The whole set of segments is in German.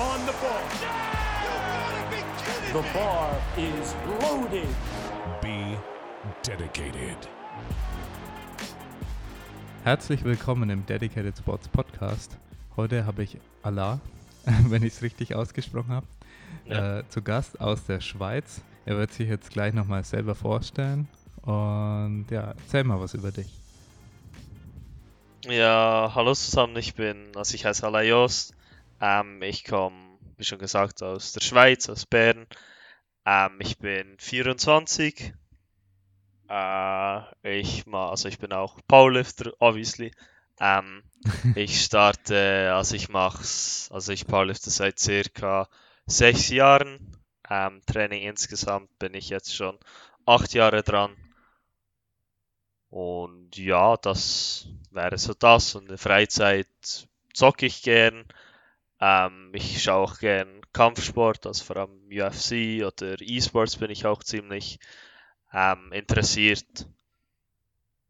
on the ball. The bar is loaded. Be dedicated. Herzlich willkommen im Dedicated Sports Podcast. Heute habe ich Allah, wenn ich es richtig ausgesprochen habe, Ja. äh, zu Gast aus der Schweiz. Er wird sich jetzt gleich nochmal selber vorstellen. Und ja, erzähl mal was über dich. Ja, hallo zusammen, ich bin, also ich heiße Ala Jost. Ähm, ich komme, wie schon gesagt, aus der Schweiz, aus Bern. Ähm, ich bin 24. Äh, ich ma, also ich bin auch Powerlifter, obviously. Ähm, ich starte, also ich mach's, also ich powerlifte seit circa sechs Jahren. Ähm, Training insgesamt bin ich jetzt schon acht Jahre dran. Und ja, das wäre so das. Und in der Freizeit zocke ich gern. Ähm, ich schaue auch gern Kampfsport, also vor allem UFC oder E-Sports bin ich auch ziemlich ähm, interessiert.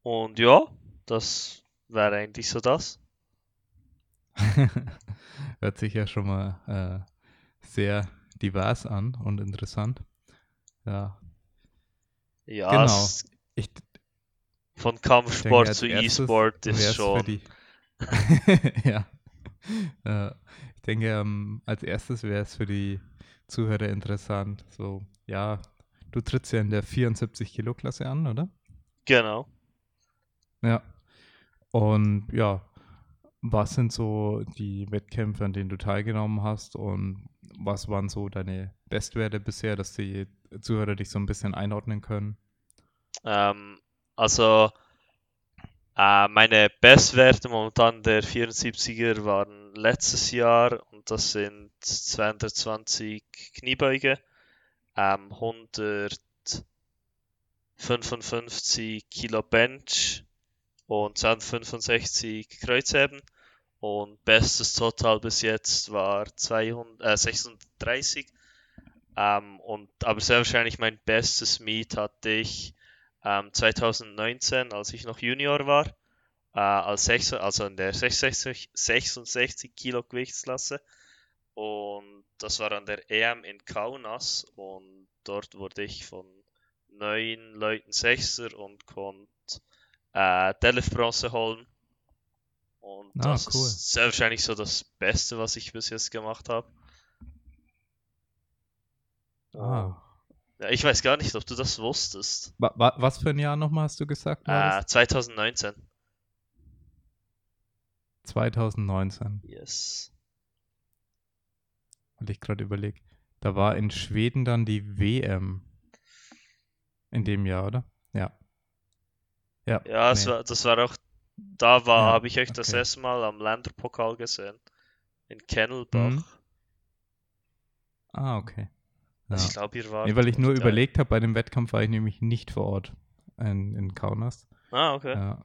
Und ja, das wäre eigentlich so das. Hört sich ja schon mal äh, sehr divers an und interessant. Ja, Ja, Genau. es, ich von denke, Kampfsport als zu E-Sport ist schon. ja. Äh, denke, ähm, als erstes wäre es für die Zuhörer interessant. So, ja, du trittst ja in der 74 Kilo Klasse an, oder? Genau. Ja. Und ja, was sind so die Wettkämpfe, an denen du teilgenommen hast und was waren so deine Bestwerte bisher, dass die Zuhörer dich so ein bisschen einordnen können? Ähm, also äh, meine Bestwerte momentan der 74er waren letztes Jahr und das sind 220 Kniebeuge, ähm, 155 Kilo Bench und 265 Kreuzheben. Und bestes Total bis jetzt war 200, äh, 36 ähm, und aber sehr wahrscheinlich mein bestes Meet hatte ich ähm, 2019, als ich noch Junior war, äh, als sechs, also in der 66, 66 Kilo Gewichtsklasse. Und das war an der EM in Kaunas und dort wurde ich von neun Leuten Sechster und konnte äh, Deadlift-Bronze holen. Und Ah, das cool. ist sehr wahrscheinlich so das Beste, was ich bis jetzt gemacht habe. Ah. Ja, ich weiß gar nicht, ob du das wusstest. Wa wa was für ein Jahr nochmal hast du gesagt? Äh, 2019. das? 2019, Yes. weil ich gerade überlege. Da war in Schweden dann die WM in dem Jahr, oder? Ja. Ja, Ja, nee. war, das war auch, da war, Ja, habe ich euch das okay. erste Mal am Länderpokal gesehen. In Kennelbach. Mhm. Ah, okay. Ja. Ich glaube, ihr wart. Nee, weil ich nur da. überlegt habe, bei dem Wettkampf war ich nämlich nicht vor Ort in, in Kaunas. Ah, okay. Ja,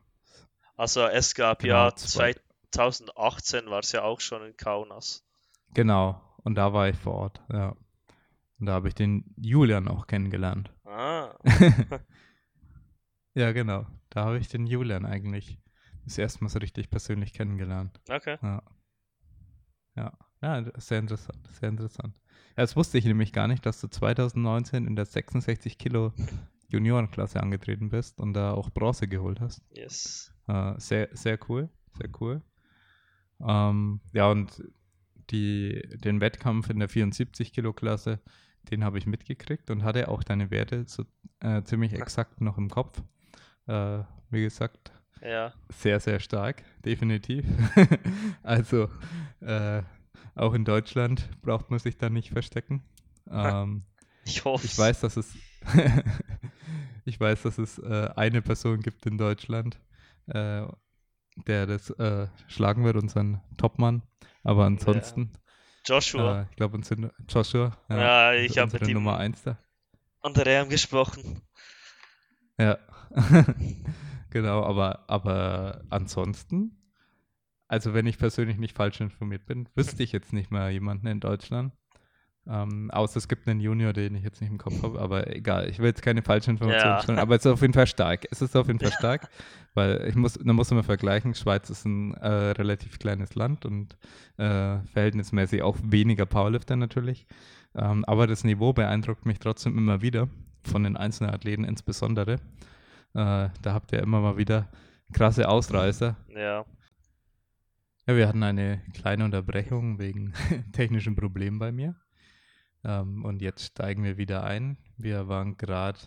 Also es gab Genau, ja zwei- 2018 war es ja auch schon in Kaunas. genau. Und da war ich vor Ort, ja. Und da habe ich den Julian auch kennengelernt. Ah, Ja, genau. Da habe ich den Julian eigentlich das erste Mal so richtig persönlich kennengelernt. okay. Ja. Ja, ja, sehr interessant, sehr interessant. Ja, das wusste ich nämlich gar nicht, dass du 2019 in der 66 Kilo Juniorenklasse angetreten bist und da auch Bronze geholt hast. Yes. Äh, sehr, sehr cool, sehr cool. Ähm, ja, und die, den Wettkampf in der 74 Kilo Klasse, den habe ich mitgekriegt und hatte auch deine Werte so äh, ziemlich exakt noch im Kopf. Äh, wie gesagt, Ja. sehr, sehr stark, definitiv. also äh, auch in Deutschland braucht man sich da nicht verstecken. Ähm, Ich hoffe. ich weiß, dass es ich weiß, dass es äh, eine Person gibt in Deutschland, äh, der das äh, schlagen wird, unseren Topmann. Aber ansonsten, Joshua. äh, ich glaube, unser Joshua, Ja, ich ist hab unsere mit ihm- Nummer 1 da. An der EM gesprochen. Ja. genau, aber, aber ansonsten, also wenn ich persönlich nicht falsch informiert bin, wüsste ich jetzt nicht mehr jemanden in Deutschland, Ähm, außer es gibt einen Junior, den ich jetzt nicht im Kopf habe, aber egal, ich will jetzt keine falschen Informationen Ja. stellen, aber es ist auf jeden Fall stark. Es ist auf jeden Fall stark, weil ich muss, da muss man vergleichen, Schweiz ist ein äh, relativ kleines Land und äh, verhältnismäßig auch weniger Powerlifter natürlich. Ähm, aber das Niveau beeindruckt mich trotzdem immer wieder, von den einzelnen Athleten insbesondere. Äh, da habt ihr immer mal wieder krasse Ausreißer. Ja. Ja, wir hatten eine kleine Unterbrechung wegen technischen Problemen bei mir. Ähm, und jetzt steigen wir wieder ein. Wir waren gerade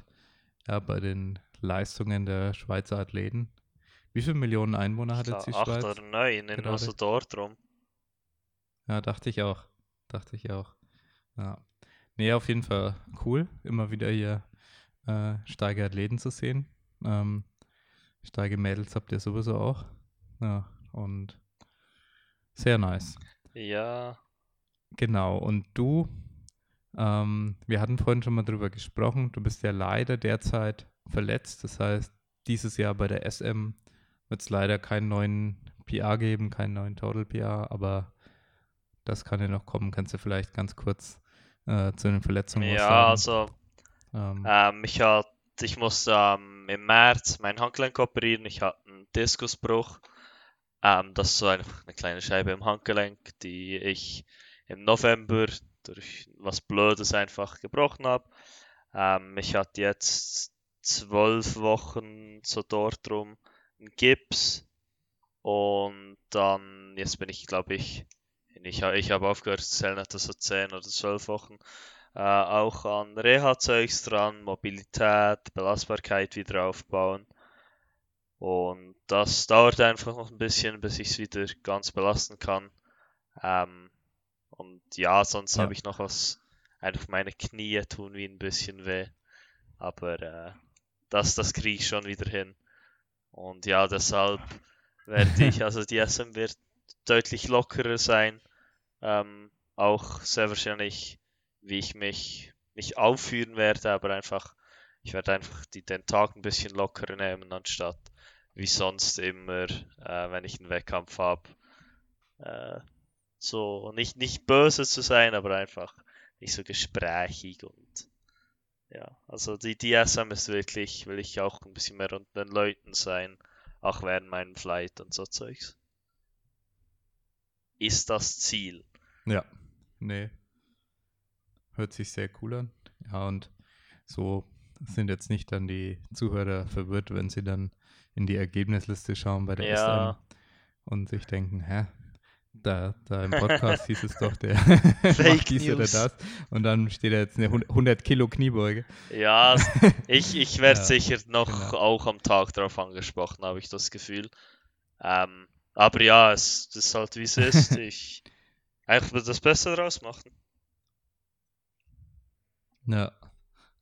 ja, bei den Leistungen der Schweizer Athleten. Wie viele Millionen Einwohner hat jetzt die acht Schweiz? oder neun, in gerade? nur so dort rum. Ja, dachte ich auch. Dachte ich auch. Ja. Nee, auf jeden Fall cool, immer wieder hier äh, starke Athleten zu sehen. Ähm, starke Mädels habt ihr sowieso auch. Ja, und sehr nice. Ja, Genau, und du, ähm, wir hatten vorhin schon mal drüber gesprochen, du bist ja leider derzeit verletzt. Das heißt, dieses Jahr bei der SM wird es leider keinen neuen PR geben, keinen neuen Total PR, aber das kann ja noch kommen. Kannst du vielleicht ganz kurz äh, zu den Verletzungen was ja, sagen? also Ähm, ähm, ich hatte, ich musste ähm, im März mein Handgelenk operieren. Ich hatte einen Diskusbruch. Ähm, das ist so einfach eine kleine Scheibe im Handgelenk, die ich im November durch was Blödes einfach gebrochen habe. Ähm, ich hatte jetzt zwölf Wochen so dort rum einen Gips und dann, jetzt bin ich, glaube ich, ich, ich habe aufgehört zu zählen, etwa so zehn oder zwölf Wochen äh, auch an Reha-Zeugs dran, Mobilität, Belastbarkeit wieder aufbauen. Und das dauert einfach noch ein bisschen, bis ich es wieder ganz belasten kann. Ähm, und ja, sonst Ja. habe ich noch was, einfach meine Knie tun wie ein bisschen weh. Aber äh, das, das kriege ich schon wieder hin. Und ja, deshalb werde ich, also die SM wird deutlich lockerer sein. Ähm, auch sehr wahrscheinlich, wie ich mich nicht aufführen werde, aber einfach, ich werde einfach die, den Tag ein bisschen lockerer nehmen, anstatt wie sonst immer, äh, wenn ich einen Wettkampf habe, äh, so nicht, nicht böse zu sein, aber einfach nicht so gesprächig und ja, also die DSM ist wirklich, will ich auch ein bisschen mehr unter den Leuten sein, auch während meinem Flight und so Zeugs. Ist das Ziel. Ja, nee. Hört sich sehr cool an. Ja, und so sind jetzt nicht dann die Zuhörer verwirrt, wenn sie dann in die Ergebnisliste schauen bei der Ja. SM und sich denken, hä? Da, da im Podcast hieß es doch, der macht dies oder News. das. Und dann steht da jetzt eine 100 Kilo Kniebeuge. Ja, ich, ich werde Ja, sicher noch genau. auch am Tag darauf angesprochen, habe ich das Gefühl. Ähm, aber ja, es ist halt wie es ist. Ich will das Beste draus machen. Ja,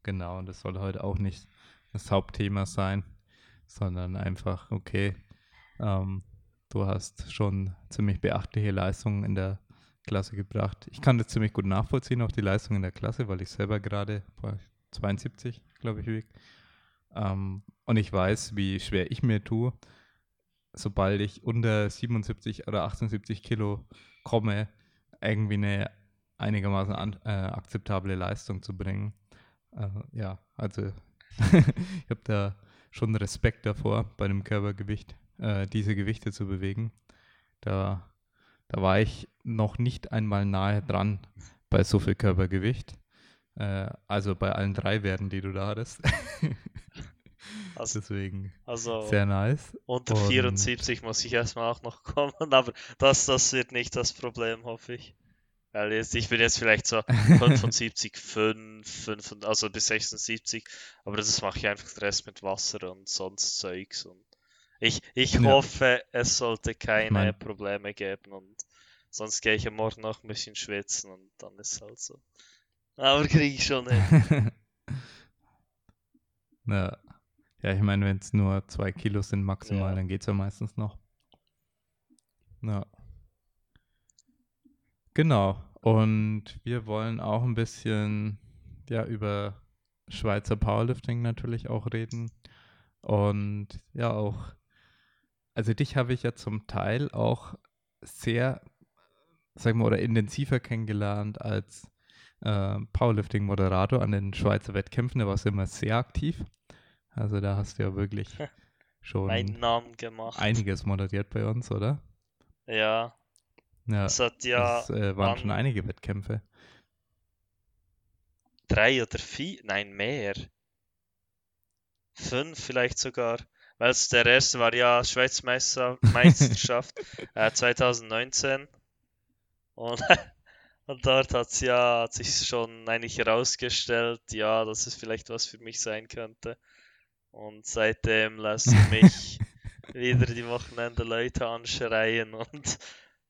genau. Und das soll heute auch nicht das Hauptthema sein, sondern einfach, okay, ähm, du hast schon ziemlich beachtliche Leistungen in der Klasse gebracht. Ich kann das ziemlich gut nachvollziehen, auch die Leistungen in der Klasse, weil ich selber gerade boah, 72, glaube ich, wiege. Ähm, und ich weiß, wie schwer ich mir tue, sobald ich unter 77 oder 78 Kilo komme, irgendwie eine einigermaßen an, äh, akzeptable Leistung zu bringen. Äh, ja, also ich habe da schon Respekt davor, bei dem Körpergewicht äh, diese Gewichte zu bewegen. Da, da war ich noch nicht einmal nahe dran bei so viel Körpergewicht. Äh, also bei allen drei Werten, die du da hattest. Also, Deswegen also sehr nice. unter und- 74 muss ich erstmal auch noch kommen, aber das, das wird nicht das Problem, hoffe ich. Weil jetzt, ich bin jetzt vielleicht so 75, 5, 5, also bis 76, aber das mache ich einfach den Rest mit Wasser und sonst Zeugs. Und ich, ich Ja. hoffe, es sollte keine mein- Probleme geben und sonst gehe ich am Morgen noch ein bisschen schwitzen und dann ist es halt so. Aber kriege ich schon hin. Ja, ja ich meine, wenn es nur zwei Kilo sind maximal, Ja. dann geht es ja meistens noch. Ja. Genau. Und wir wollen auch ein bisschen ja, über Schweizer Powerlifting natürlich auch reden. Und ja, auch, also dich habe ich ja zum Teil auch sehr, sag mal, oder intensiver kennengelernt als äh, Powerlifting-Moderator an den Schweizer Wettkämpfen, da warst du immer sehr aktiv. Also da hast du ja wirklich schon einiges moderiert bei uns, oder? Ja, Ja, es hat ja das äh, waren schon einige Wettkämpfe. drei oder vier, nein, mehr. Fünf vielleicht sogar. Weil es der erste war ja Schweiz Meister, Meisterschaft äh, 2019. Und, und dort hat's ja, hat sich schon eigentlich herausgestellt, ja, dass es vielleicht was für mich sein könnte. Und seitdem lassen mich wieder die Wochenende Leute anschreien und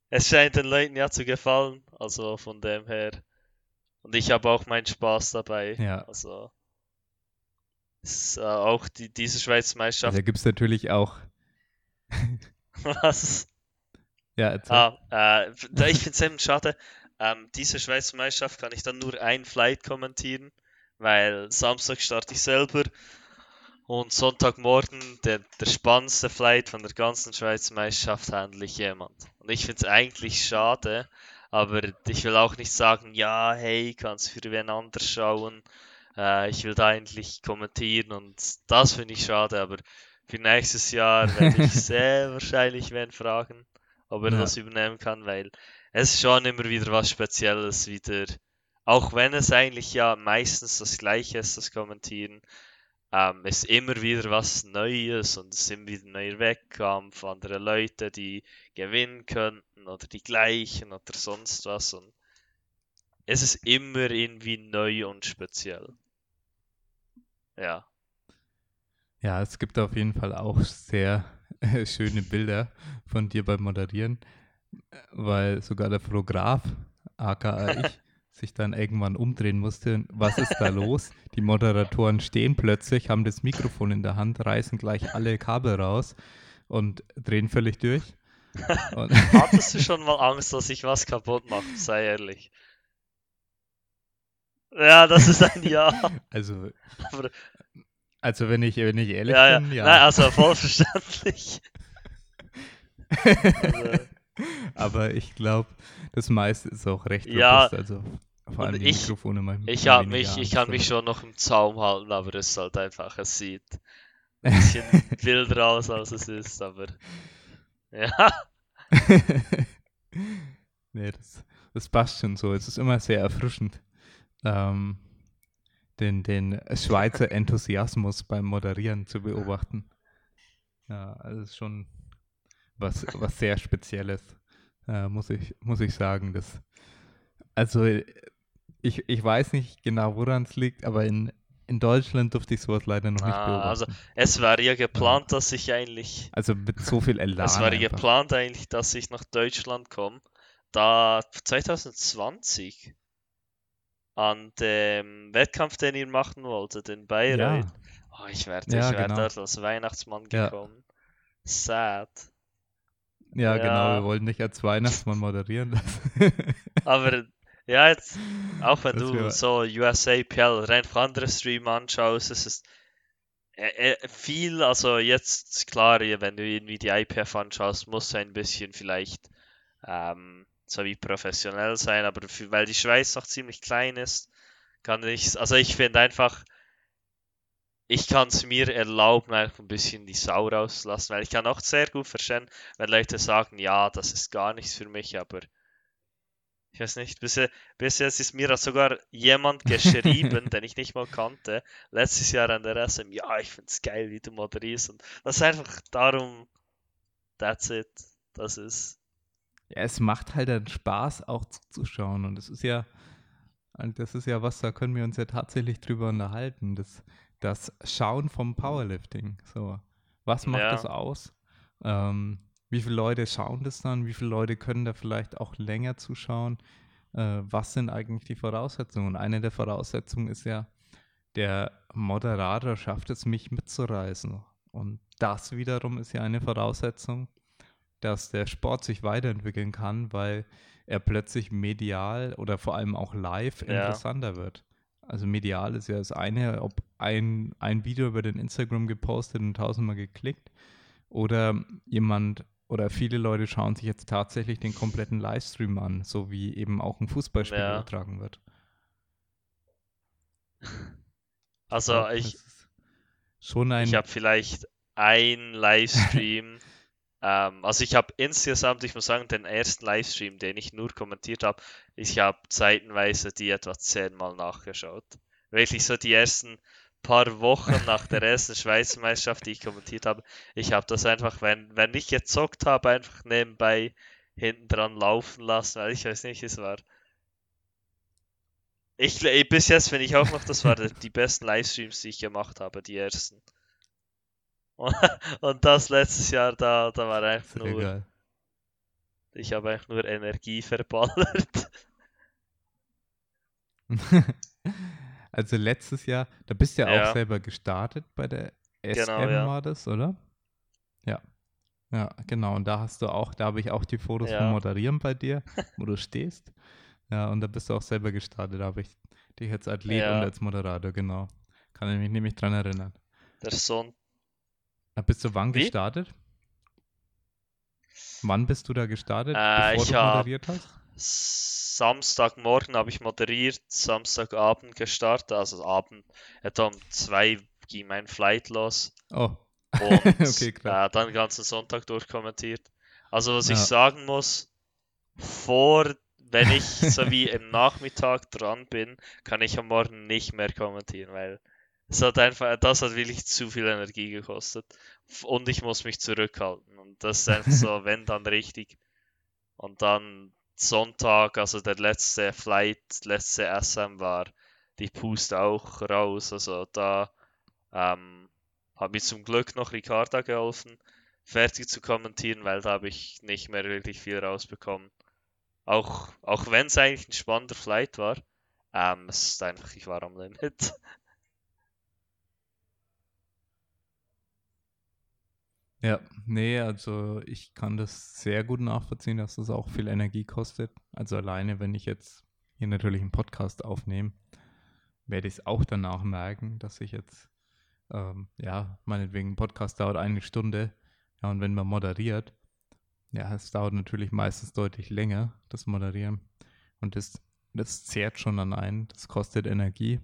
es scheint den Leuten ja zu gefallen. Also von dem her. Und ich habe auch meinen Spaß dabei. Ja. Also ist äh, auch die, diese Schweiz Also Meisterschaft. da gibt es natürlich auch. Was? Ja, erzähl. Ah, äh, ich finde es eben schade. Ähm, diese Schweizer Meisterschaft kann ich dann nur ein Flight kommentieren, weil Samstag starte ich selber und Sonntagmorgen der, der spannendste Flight von der ganzen Schweizer Meisterschaft handle ich jemand. Und ich finde es eigentlich schade, aber ich will auch nicht sagen, ja, hey, kannst für wen anders schauen. Äh, ich will da eigentlich kommentieren und das finde ich schade, aber für nächstes Jahr werde ich sehr wahrscheinlich wen fragen, ob er Ja. das übernehmen kann, weil es ist schon immer wieder was Spezielles wieder. Auch wenn es eigentlich ja meistens das Gleiche ist, das Kommentieren, ähm, ist immer wieder was Neues und es ist immer wieder ein neuer Wettkampf, andere Leute, die gewinnen könnten oder die gleichen oder sonst was und es ist immer irgendwie neu und speziell. Ja. Ja, es gibt auf jeden Fall auch sehr äh, schöne Bilder von dir beim Moderieren, weil sogar der Fotograf, aka ich, sich dann irgendwann umdrehen musste. Was ist da los? Die Moderatoren stehen plötzlich, haben das Mikrofon in der Hand, reißen gleich alle Kabel raus und drehen völlig durch. Hattest du schon mal Angst, dass ich was kaputt mache? Sei ehrlich. Ja, das ist ein Ja. also, also wenn ich, wenn ich ehrlich Ja, ja. bin, ja. Nein, also voll verständlich. Also, Aber ich glaube, das meiste ist auch recht Ja, robust. Also vor allem die ich- Mikrofone mal ich hab mich, ich kann mich schon noch im Zaum halten, aber es ist halt einfach, es sieht ein bisschen wilder aus, als es ist, aber ja. nee, das, das passt schon so. Es ist immer sehr erfrischend, ähm, den, den Schweizer Enthusiasmus beim Moderieren zu beobachten. Ja, also es ist schon was, was sehr Spezielles, äh, muss, ich, muss ich sagen. Das, also ich, ich weiß nicht genau, woran es liegt, aber in, in Deutschland durfte ich sowas leider noch nicht Ah, beobachten. also es war ja geplant, dass ich eigentlich Also mit so viel Elan. Es war einfach. geplant eigentlich, dass ich nach Deutschland komme, da 2020 an dem Wettkampf, den ihr machen wolltet in Bayreuth. Ja, Oh, ich werde Ja, ich wär genau. dort als Weihnachtsmann Ja. gekommen. Sad. ja, Ja. genau. Wir wollten dich als Weihnachtsmann moderieren lassen. Aber ja, jetzt, auch wenn Das du so USAPL oder einfach andere Stream anschaust, es ist äh, äh, viel, also jetzt klar, wenn du irgendwie die IPF anschaust, muss ein bisschen vielleicht ähm, so wie professionell sein, aber für, weil die Schweiz noch ziemlich klein ist, kann ich, also ich finde einfach, ich kann es mir erlauben, einfach ein bisschen die Sau rauszulassen, weil ich kann auch sehr gut verstehen, wenn Leute sagen, ja, das ist gar nichts für mich, aber ich weiß nicht, bis, bis jetzt ist mir sogar jemand geschrieben, den ich nicht mal kannte, letztes Jahr an der SM, ja, ich find's geil, wie du moderierst und das ist einfach darum, that's it, das ist, Ja, es macht halt dann Spaß, auch zuzuschauen. Und das ist ja, das ist ja was, da können wir uns ja tatsächlich drüber unterhalten. Das, das Schauen vom Powerlifting. So, was macht Ja. das aus? Ähm, wie viele Leute schauen das dann? Wie viele Leute können da vielleicht auch länger zuschauen? Äh, was sind eigentlich die Voraussetzungen? Und eine der Voraussetzungen ist ja, der Moderator schafft es, mich mitzureißen. Und das wiederum ist ja eine Voraussetzung, dass der Sport sich weiterentwickeln kann, weil er plötzlich medial oder vor allem auch live Ja. interessanter wird. Also medial ist ja das eine, ob ein, ein Video über den Instagram gepostet und tausendmal geklickt oder jemand oder viele Leute schauen sich jetzt tatsächlich den kompletten Livestream an, so wie eben auch ein Fußballspiel Ja. übertragen wird. Also ich, schon ein ich habe vielleicht ein Livestream. ähm, also ich habe insgesamt, ich muss sagen, den ersten Livestream, den ich nur kommentiert habe, ich habe zeitenweise die etwa zehnmal nachgeschaut. Wirklich so die ersten paar Wochen nach der ersten Schweizer Meisterschaft, die ich kommentiert habe. Ich habe das einfach, wenn, wenn ich gezockt habe, einfach nebenbei hinten dran laufen lassen, weil ich weiß nicht, es war. Ich, bis jetzt finde ich auch noch, das waren die besten Livestreams, die ich gemacht habe, die ersten. Und, das letztes Jahr, da, da war einfach sehr nur, geil. ich habe einfach nur Energie verballert. also letztes Jahr, da bist du ja, Ja. auch selber gestartet bei der SM Genau, ja. war das, oder? Ja. Ja, genau. Und da hast du auch, da habe ich auch die Fotos Ja. vom Moderieren bei dir, wo du stehst. Ja, und da bist du auch selber gestartet. Da habe ich dich als Athlet Ja. und als Moderator, genau. Kann ich mich nämlich dran erinnern. Der Son Da bist du wann Wie? gestartet? Wann bist du da gestartet, Äh, bevor ich du moderiert hast? Samstagmorgen habe ich moderiert, Samstagabend gestartet, also Abend, etwa um zwei ging mein Flight los Oh, und Okay, äh, dann den ganzen Sonntag durchkommentiert. Also was ich Ja. sagen muss, vor, wenn ich so wie im Nachmittag dran bin, kann ich am Morgen nicht mehr kommentieren, weil es hat einfach, das hat wirklich zu viel Energie gekostet und ich muss mich zurückhalten und das ist einfach so, wenn dann richtig. Und dann Sonntag, also der letzte Flight, letzte SM war die Puste auch raus, also da ähm, hat mir zum Glück noch Ricarda geholfen, fertig zu kommentieren, weil da habe ich nicht mehr wirklich viel rausbekommen. Auch, auch wenn es eigentlich ein spannender Flight war, ähm, es ist einfach, ich war am Limit. Ja, nee, also ich kann das sehr gut nachvollziehen, dass das auch viel Energie kostet. Also alleine, wenn ich jetzt hier natürlich einen Podcast aufnehme, werde ich es auch danach merken, dass ich jetzt, ähm, ja, meinetwegen, ein Podcast dauert eine Stunde, ja, und wenn man moderiert, ja, es dauert natürlich meistens deutlich länger, das Moderieren. Und das, das zehrt schon an einen, das kostet Energie.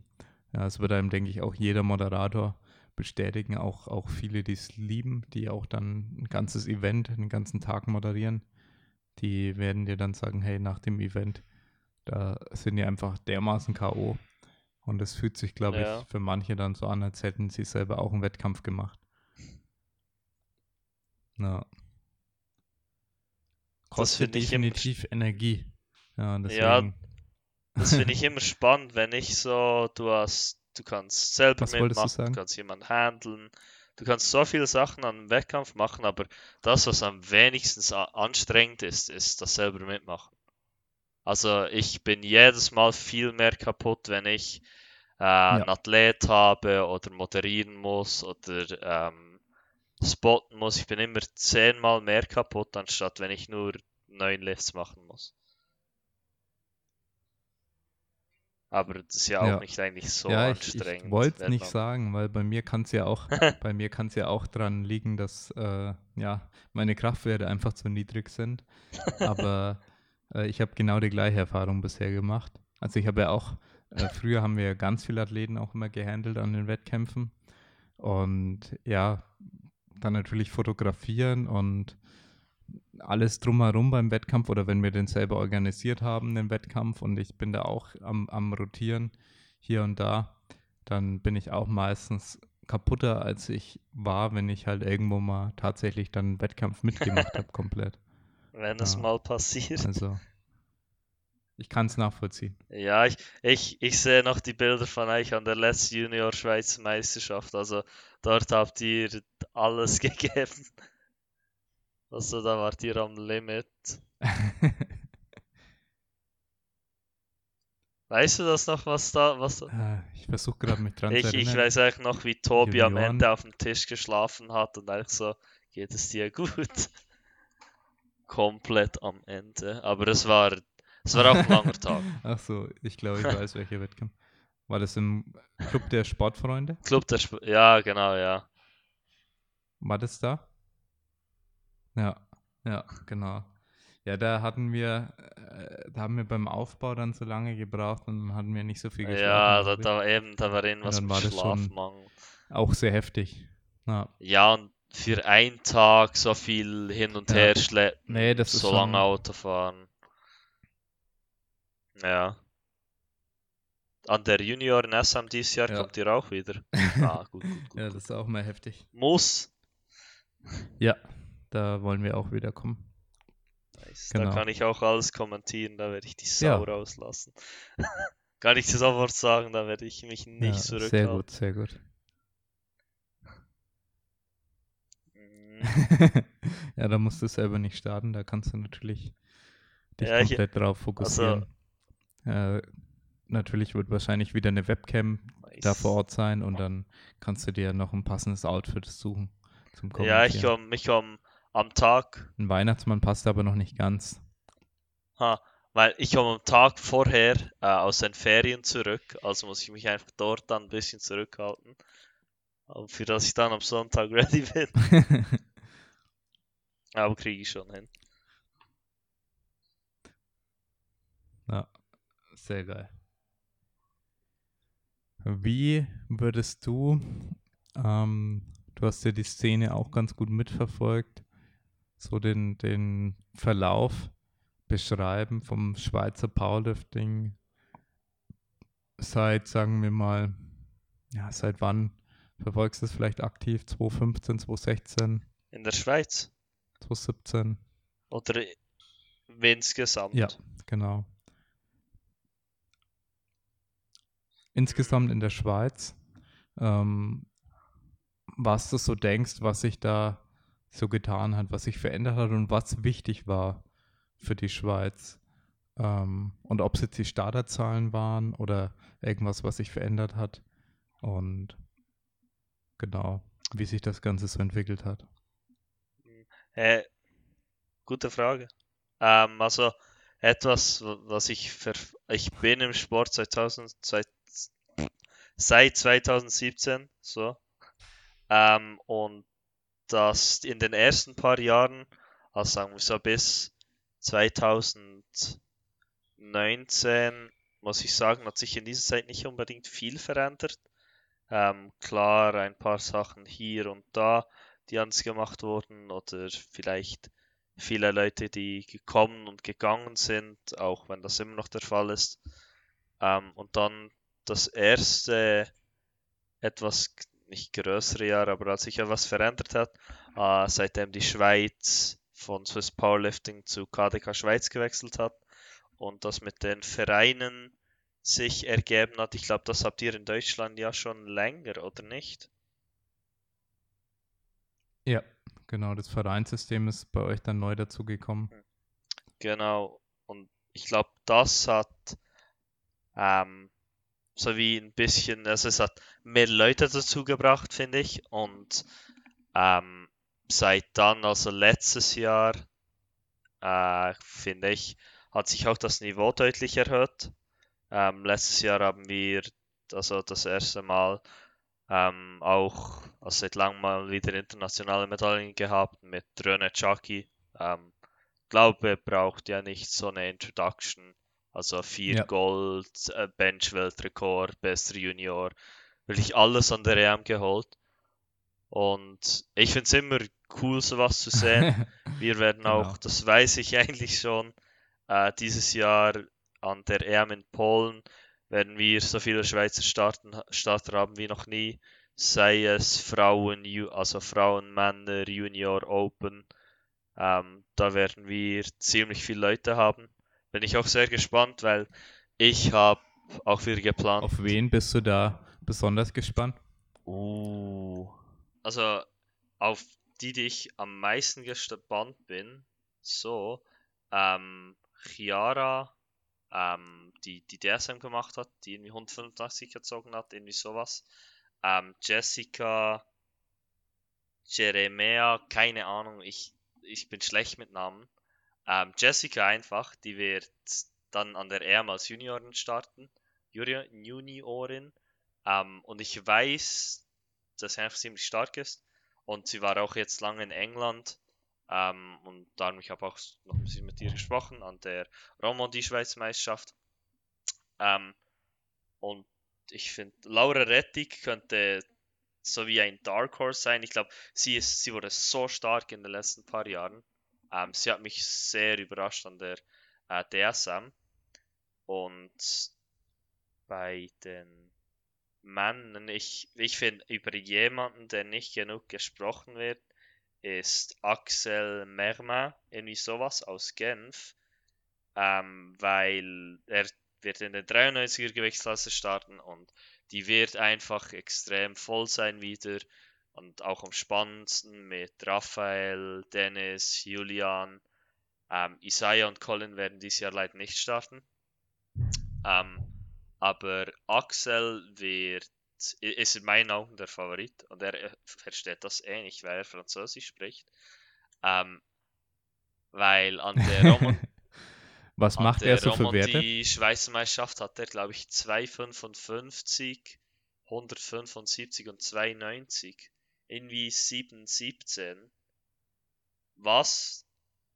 Ja, es wird einem, denke ich, auch jeder Moderator bestätigen, auch, auch viele, die es lieben, die auch dann ein ganzes Event, einen ganzen Tag moderieren, die werden dir dann sagen, hey, nach dem Event, da sind die einfach dermaßen K.O. Und es fühlt sich, glaube Ja. ich, für manche dann so an, als hätten sie selber auch einen Wettkampf gemacht. Ja. Kostet immer definitiv Energie. Ja, Ja, deswegen. Das finde ich immer spannend, wenn ich so, du hast, du kannst selber Was du mitmachen, du kannst jemanden handeln, du kannst so viele Sachen an einem Wettkampf machen, aber das, was am wenigsten anstrengend ist, ist das selber mitmachen. Also ich bin jedes Mal viel mehr kaputt, wenn ich äh, einen Athlet habe oder moderieren muss oder ähm, spotten muss. Ich bin immer zehnmal mehr kaputt, anstatt wenn ich nur neun Lifts machen muss. Aber das ist ja auch Ja. nicht eigentlich so ja, ich, anstrengend. ich wollte es nicht sagen, weil bei mir kann es ja auch, bei mir kann es ja auch dran liegen, dass äh, ja meine Kraftwerte einfach zu niedrig sind. Aber äh, ich habe genau die gleiche Erfahrung bisher gemacht. Also ich habe ja auch, äh, früher haben wir ja ganz viele Athleten auch immer gehandelt an den Wettkämpfen. Und ja, dann natürlich fotografieren und alles drumherum beim Wettkampf oder wenn wir den selber organisiert haben, den Wettkampf und ich bin da auch am, am Rotieren hier und da, dann bin ich auch meistens kaputter, als ich war, wenn ich halt irgendwo mal tatsächlich dann einen Wettkampf mitgemacht habe, komplett. Wenn es Ja. mal passiert. Also, ich kann es nachvollziehen. Ja, ich, ich, ich sehe noch die Bilder von euch an der letzten Junior-Schweizer Meisterschaft. Also dort habt ihr alles gegeben. Also da wart ihr am Limit. Weißt du das noch, was da, was da? Äh, ich versuche gerade mich dran zu Ich, ich erinnern. weiß eigentlich noch, wie Tobi am. Ende auf dem Tisch geschlafen hat und eigentlich so, geht es dir gut? Komplett am Ende. Aber es war, es war auch ein langer Tag. Ach so, ich glaube, ich weiß, welcher Wettkampf. War das im Club der Sportfreunde? Club der Sp Ja, genau, ja. War das da? Ja, ja, genau. Ja, da hatten wir, äh, da haben wir beim Aufbau dann so lange gebraucht und dann hatten wir nicht so viel geschlafen. Ja, da, da eben, da war irgendwas mit Schlafmangel. Auch sehr heftig. Ja, Ja, und für einen Tag so viel hin und Ja. her schleppen, Nee, das so schon- lange Auto fahren. Ja. An der Junioren SM dieses Jahr Ja. kommt ihr auch wieder. Ah, gut, gut, gut. ja, das ist auch mal heftig. Muss. Ja, da wollen wir auch wieder kommen. Nice. Genau. Da kann ich auch alles kommentieren, da werde ich die Sau Ja. rauslassen. kann ich dir sofort sagen, da werde ich mich nicht ja, zurückhalten. sehr gut, sehr gut. Mhm. ja, da musst du selber nicht starten, da kannst du natürlich dich Ja, ich- komplett drauf fokussieren. äh, natürlich wird wahrscheinlich wieder eine Webcam da Nice. vor Ort sein und dann kannst du dir noch ein passendes Outfit suchen zum Ja, ich Kommentieren. komme ich komm am Tag Ein Weihnachtsmann passt aber noch nicht ganz. Ha, weil ich komme am Tag vorher äh, aus den Ferien zurück, also muss ich mich einfach dort dann ein bisschen zurückhalten, für das ich dann am Sonntag ready bin. Aber kriege ich schon hin. ja, sehr geil. Wie würdest du, ähm, du hast ja die Szene auch ganz gut mitverfolgt, so den, den Verlauf beschreiben vom Schweizer Powerlifting seit, sagen wir mal, ja, seit wann verfolgst du es vielleicht aktiv? 2015, 2016, In der Schweiz 2017? oder insgesamt? Ja, genau. Insgesamt in der Schweiz, ähm, was du so denkst, was sich da so getan hat, was sich verändert hat und was wichtig war für die Schweiz. Ähm, und ob es jetzt die Starterzahlen waren oder irgendwas, was sich verändert hat. Und genau, wie sich das Ganze so entwickelt hat. Äh, gute Frage. Ähm, also etwas, was ich ver ich bin im Sport seit 2000, seit, seit 2017 so ähm, und das in den ersten paar Jahren, also sagen wir so bis 2019, muss ich sagen, hat sich in dieser Zeit nicht unbedingt viel verändert. Ähm, klar, ein paar Sachen hier und da, die anders gemacht wurden oder vielleicht viele Leute, die gekommen und gegangen sind, auch wenn das immer noch der Fall ist. Ähm, und dann das erste etwas nicht größere Jahr, aber als sich etwas verändert hat, äh, seitdem die Schweiz von Swiss Powerlifting zu KDK Schweiz gewechselt hat und das mit den Vereinen sich ergeben hat. Ich glaube, das habt ihr in Deutschland ja schon länger, oder nicht? Ja, genau, das Vereinssystem ist bei euch dann neu dazugekommen. Genau. Und ich glaube, das hat ähm, so wie ein bisschen, also es hat mehr Leute dazu gebracht, finde ich. Und ähm, seit dann, also letztes Jahr, äh, finde ich, hat sich auch das Niveau deutlich erhöht. Ähm, letztes Jahr haben wir also das erste Mal ähm, auch also seit langem mal wieder internationale Medaillen gehabt mit Röne Chaki. Ähm, glaube, braucht ja nicht so eine Introduction. Also vier Ja. Gold, äh, Bench-Weltrekord, bester Junior, wirklich alles an der EM geholt. Und ich finde es immer cool, sowas zu sehen. Wir werden Genau. auch, das weiß ich eigentlich schon, äh, dieses Jahr an der EM in Polen werden wir so viele Schweizer Starten, Starter haben wie noch nie. Sei es Frauen, also Frauen, Männer, Junior, Open. Ähm, da werden wir ziemlich viele Leute haben. Bin ich auch sehr gespannt, weil ich habe auch wieder geplant. Auf wen bist du da besonders gespannt? Uh. Also auf die, die ich am meisten gespannt bin, so, ähm, Chiara, ähm, die, die DSM gemacht hat, die irgendwie 185 gezogen hat, irgendwie sowas. Ähm, Jessica, Jeremia, keine Ahnung, ich, ich bin schlecht mit Namen. Ähm, Jessica einfach, die wird dann an der EM als Juniorin starten, Juniorin. Ähm, und ich weiß, dass sie einfach ziemlich stark ist. Und sie war auch jetzt lange in England. Ähm, und darum, ich habe auch noch ein bisschen mit dir gesprochen an der Romandie-Schweizer Meisterschaft. Ähm, und ich finde, Laura Rettig könnte so wie ein Dark Horse sein. Ich glaube, sie, sie wurde so stark in den letzten paar Jahren. Ähm, sie hat mich sehr überrascht an der äh, DSM. Und bei den Männern, ich, ich finde, über jemanden, der nicht genug gesprochen wird, ist Axel Merma, irgendwie sowas aus Genf, ähm, weil er wird in der 93er Gewichtsklasse starten und die wird einfach extrem voll sein wieder und auch am spannendsten mit Raphael, Dennis, Julian, ähm, Isaiah und Colin werden dieses Jahr leider nicht starten. Ähm, aber Axel wird, ist in meinen Augen der Favorit und er versteht das eh nicht, weil er Französisch spricht. Ähm, weil an der Roman Was macht er so für Werte? Die Schweizer Meisterschaft hat er, glaube ich, 2,55, 175 und 2,90. Irgendwie 7,17. Was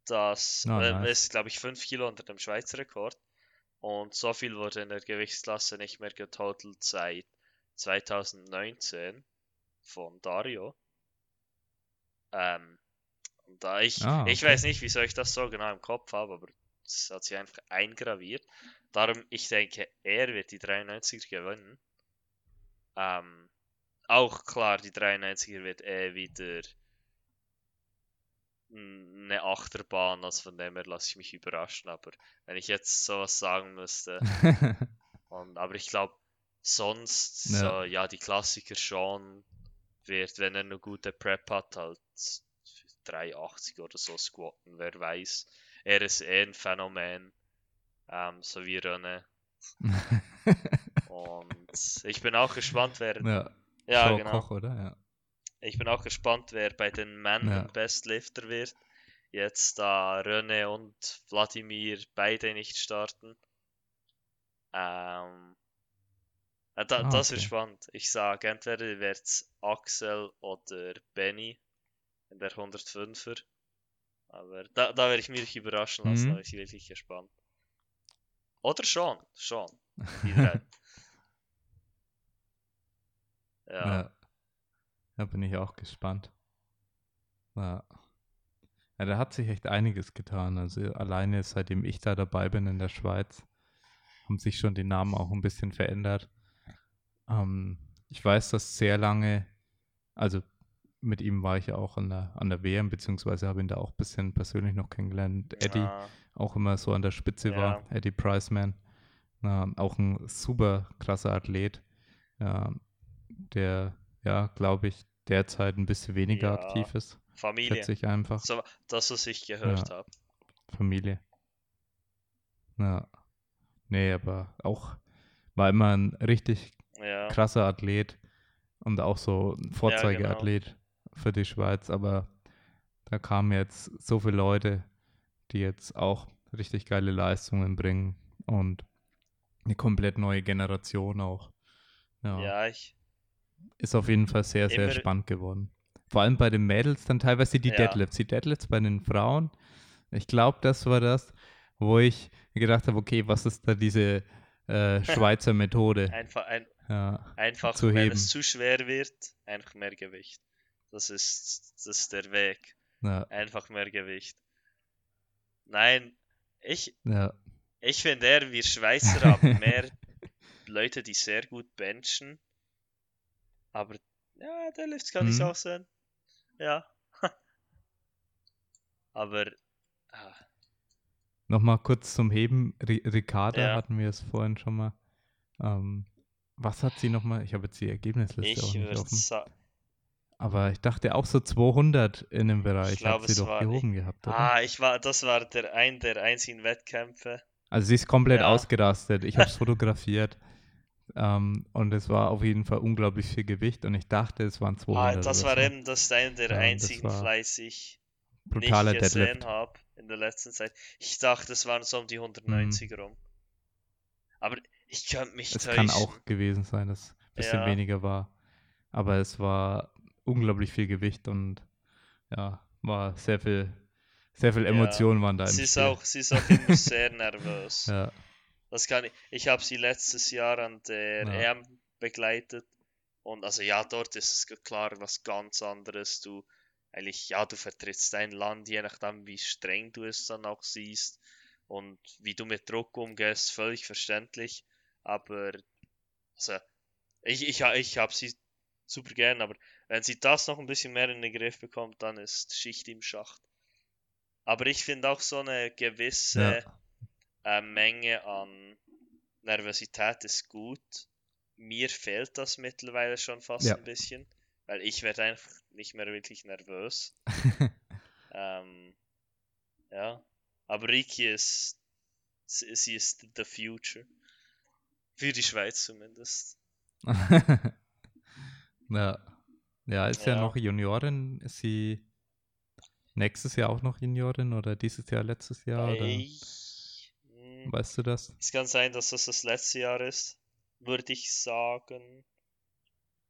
das Oh, äh, nice. ist, glaube ich, 5 Kilo unter dem Schweizer Rekord. Und so viel wurde in der Gewichtsklasse nicht mehr getotalt seit 2019 von Dario. Ähm, da ich, Ah, ich okay. weiß nicht, wieso ich das so genau im Kopf habe, aber es hat sich einfach eingraviert. Darum, ich denke, er wird die 93er gewinnen. Ähm, auch klar, die 93er wird eh wieder eine Achterbahn, also von dem her lasse ich mich überraschen. Aber wenn ich jetzt sowas sagen müsste, und, aber ich glaube, sonst, Ja. so, ja, die Klassiker schon wird, wenn er eine gute Prep hat, halt 380 oder so squatten, wer weiß. Er ist eh ein Phänomen, ähm, so wie René. Und ich bin auch gespannt, wer, ja, ja, Show genau. Koch, oder? Ja. Ich bin auch gespannt, wer bei den Männern Ja. Bestlifter wird. Jetzt da René und Wladimir beide nicht starten. Ähm, äh, da, Ah, das okay. spannend. Ich sage, entweder wird es Axel oder Benny in der 105er. Aber da, da werde ich mich überraschen lassen, Mhm. da bin ich wirklich gespannt. Oder schon, schon. Ja. Ja. Da bin ich auch gespannt. Ja. ja, da hat sich echt einiges getan. Also alleine seitdem ich da dabei bin in der Schweiz, haben sich schon die Namen auch ein bisschen verändert. Ähm, ich weiß, dass sehr lange, also mit ihm war ich ja auch an der, an der WM, beziehungsweise habe ihn da auch ein bisschen persönlich noch kennengelernt. Eddie Ah, auch immer so an der Spitze war, Ja. Eddie Priceman. Ja, auch ein super krasser Athlet, ja, der, ja, glaube ich, derzeit ein bisschen weniger Ja. aktiv ist, Familie. schätze ich einfach. So, das, was ich gehört habe. Familie. Ja. Nee, aber auch war immer ein richtig Ja. krasser Athlet und auch so ein Vorzeigeathlet für die Schweiz, aber da kamen jetzt so viele Leute, die jetzt auch richtig geile Leistungen bringen und eine komplett neue Generation auch. Ja, Ja, ich. Ist auf jeden Fall sehr, sehr Immer- spannend geworden. Vor allem bei den Mädels dann teilweise die Ja. Deadlifts. Die Deadlifts bei den Frauen, ich glaube, das war das, wo ich gedacht habe, okay, was ist da diese äh, Schweizer Methode? Einfach, ein, Ja, einfach Zu wenn heben. es zu schwer wird, einfach mehr Gewicht. Das ist, das ist der Weg. ja, Einfach mehr Gewicht. Nein, ich, ja. ich finde eher, wir Schweizer haben mehr Leute, die sehr gut benchen. Aber ja, der Lifts kann ich Mhm. auch sehen. Ja. Aber ah, Nochmal kurz zum Heben. Ri Ricarda Ja. hatten wir es vorhin schon mal. Ähm, was hat sie nochmal? Ich habe jetzt die Ergebnisliste auch ich nicht würde offen. Aber ich dachte auch so 200 in dem Bereich glaub, hat sie es doch gehoben gehabt, oder? Ah, ich war, das war der ein der einzigen Wettkämpfe. Also sie ist komplett Ja. ausgerastet. Ich habe es fotografiert. Ähm, und es war auf jeden Fall unglaublich viel Gewicht und ich dachte, es waren 200 Ah, das war so. eben das einer der Ja, einzigen fleißig brutaler nicht gesehen Deadlift. habe in der letzten Zeit. Ich dachte, es waren so um die 190 rum. Aber ich könnte mich Es täuschen. kann auch gewesen sein, dass es ein bisschen Ja. weniger war. Aber es war unglaublich viel Gewicht und ja, war sehr viel, sehr viel Emotionen waren da im Sie ist auch, sie ist auch immer sehr nervös. Ja, Das kann ich. Ich habe sie letztes Jahr an der Ja. EM begleitet. Und also ja, dort ist es klar was ganz anderes. Du eigentlich, ja, du vertrittst dein Land, je nachdem, wie streng du es dann auch siehst und wie du mit Druck umgehst, völlig verständlich. Aber also, ich, ich, ich habe sie super gern, aber wenn sie das noch ein bisschen mehr in den Griff bekommt, dann ist Schicht im Schacht. Aber ich finde auch so eine gewisse ja, äh, Menge an Nervosität ist gut. Mir fehlt das mittlerweile schon fast Ja. ein bisschen, weil ich werde einfach nicht mehr wirklich nervös. ähm, ja, aber Riki ist, sie ist the future. Für die Schweiz zumindest. ja. ja, ist ja. Ja. noch Juniorin. Ist sie nächstes Jahr auch noch Juniorin oder dieses Jahr, letztes Jahr? Oder? Hm, Weißt du das? es kann sein, dass das das letzte Jahr ist, würde ich sagen.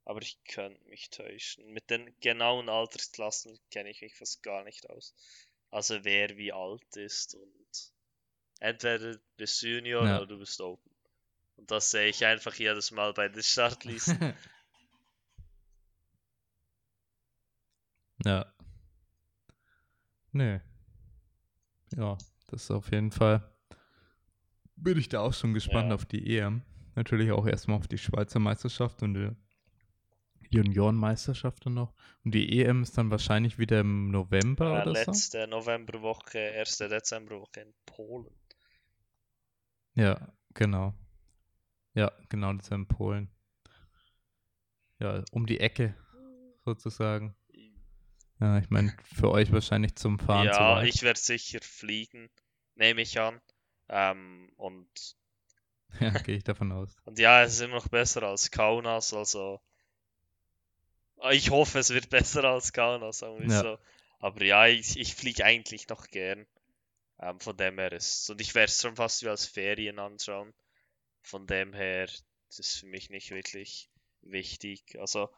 Aber ich könnte mich täuschen. Mit den genauen Altersklassen kenne ich mich fast gar nicht aus. Also wer wie alt ist und entweder bist du Junior Ja. oder du bist Open. Und das sehe ich einfach jedes Mal bei den Startlisten. ja. Nö. Ja, das ist auf jeden Fall. Bin ich da auch schon gespannt Ja. auf die EM. Natürlich auch erstmal auf die Schweizer Meisterschaft und die Juniorenmeisterschaft dann noch. Und die EM ist dann wahrscheinlich wieder im November äh, oder so. letzte Novemberwoche, erste Dezemberwoche in Polen. Ja, genau. Ja, genau, das ist in Polen. Ja, um die Ecke sozusagen. Ja, ich meine, für euch wahrscheinlich zum Fahren ja, ich werde sicher fliegen, nehme ich an. Ähm, und Ja, gehe ich davon aus. Und ja, es ist immer noch besser als Kaunas, also ich hoffe, es wird besser als Kaunas, sagen wir Ja. so. Aber ja, ich, ich fliege eigentlich noch gern. Ähm, von dem her ist und ich werde es schon fast wie als Ferien anschauen. Von dem her das ist für mich nicht wirklich wichtig. Also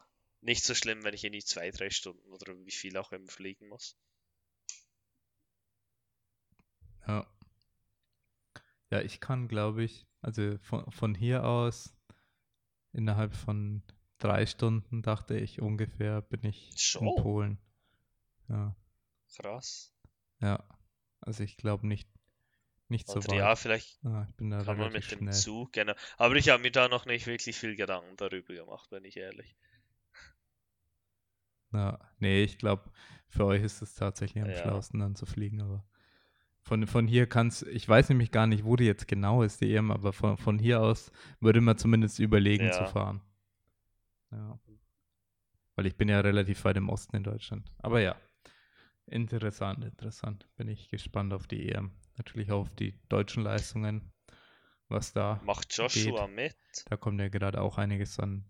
nicht so schlimm, wenn ich in die zwei, drei Stunden oder wie viel auch immer fliegen muss. Ja. Ja, ich kann, glaube ich, also von, von hier aus innerhalb von drei Stunden, dachte ich, ungefähr bin ich Schon? in Polen. Ja, Krass. ja. Also ich glaube nicht, nicht so weit. ja, vielleicht Ah, kann man mit dem schnell. Zug, genau. Aber ich habe mir da noch nicht wirklich viel Gedanken darüber gemacht, bin ich ehrlich. Ja, nee, ich glaube, für euch ist es tatsächlich am Ja. schlausten dann zu fliegen, aber von, von hier kannst ich weiß nämlich gar nicht, wo die jetzt genau ist, die EM, aber von, von hier aus würde man zumindest überlegen zu Ja. fahren. Ja. Weil ich bin ja relativ weit im Osten in Deutschland. Aber ja, interessant, interessant. Bin ich gespannt auf die EM. Natürlich auch auf die deutschen Leistungen, was da Macht Joshua mit? da kommt ja gerade auch einiges an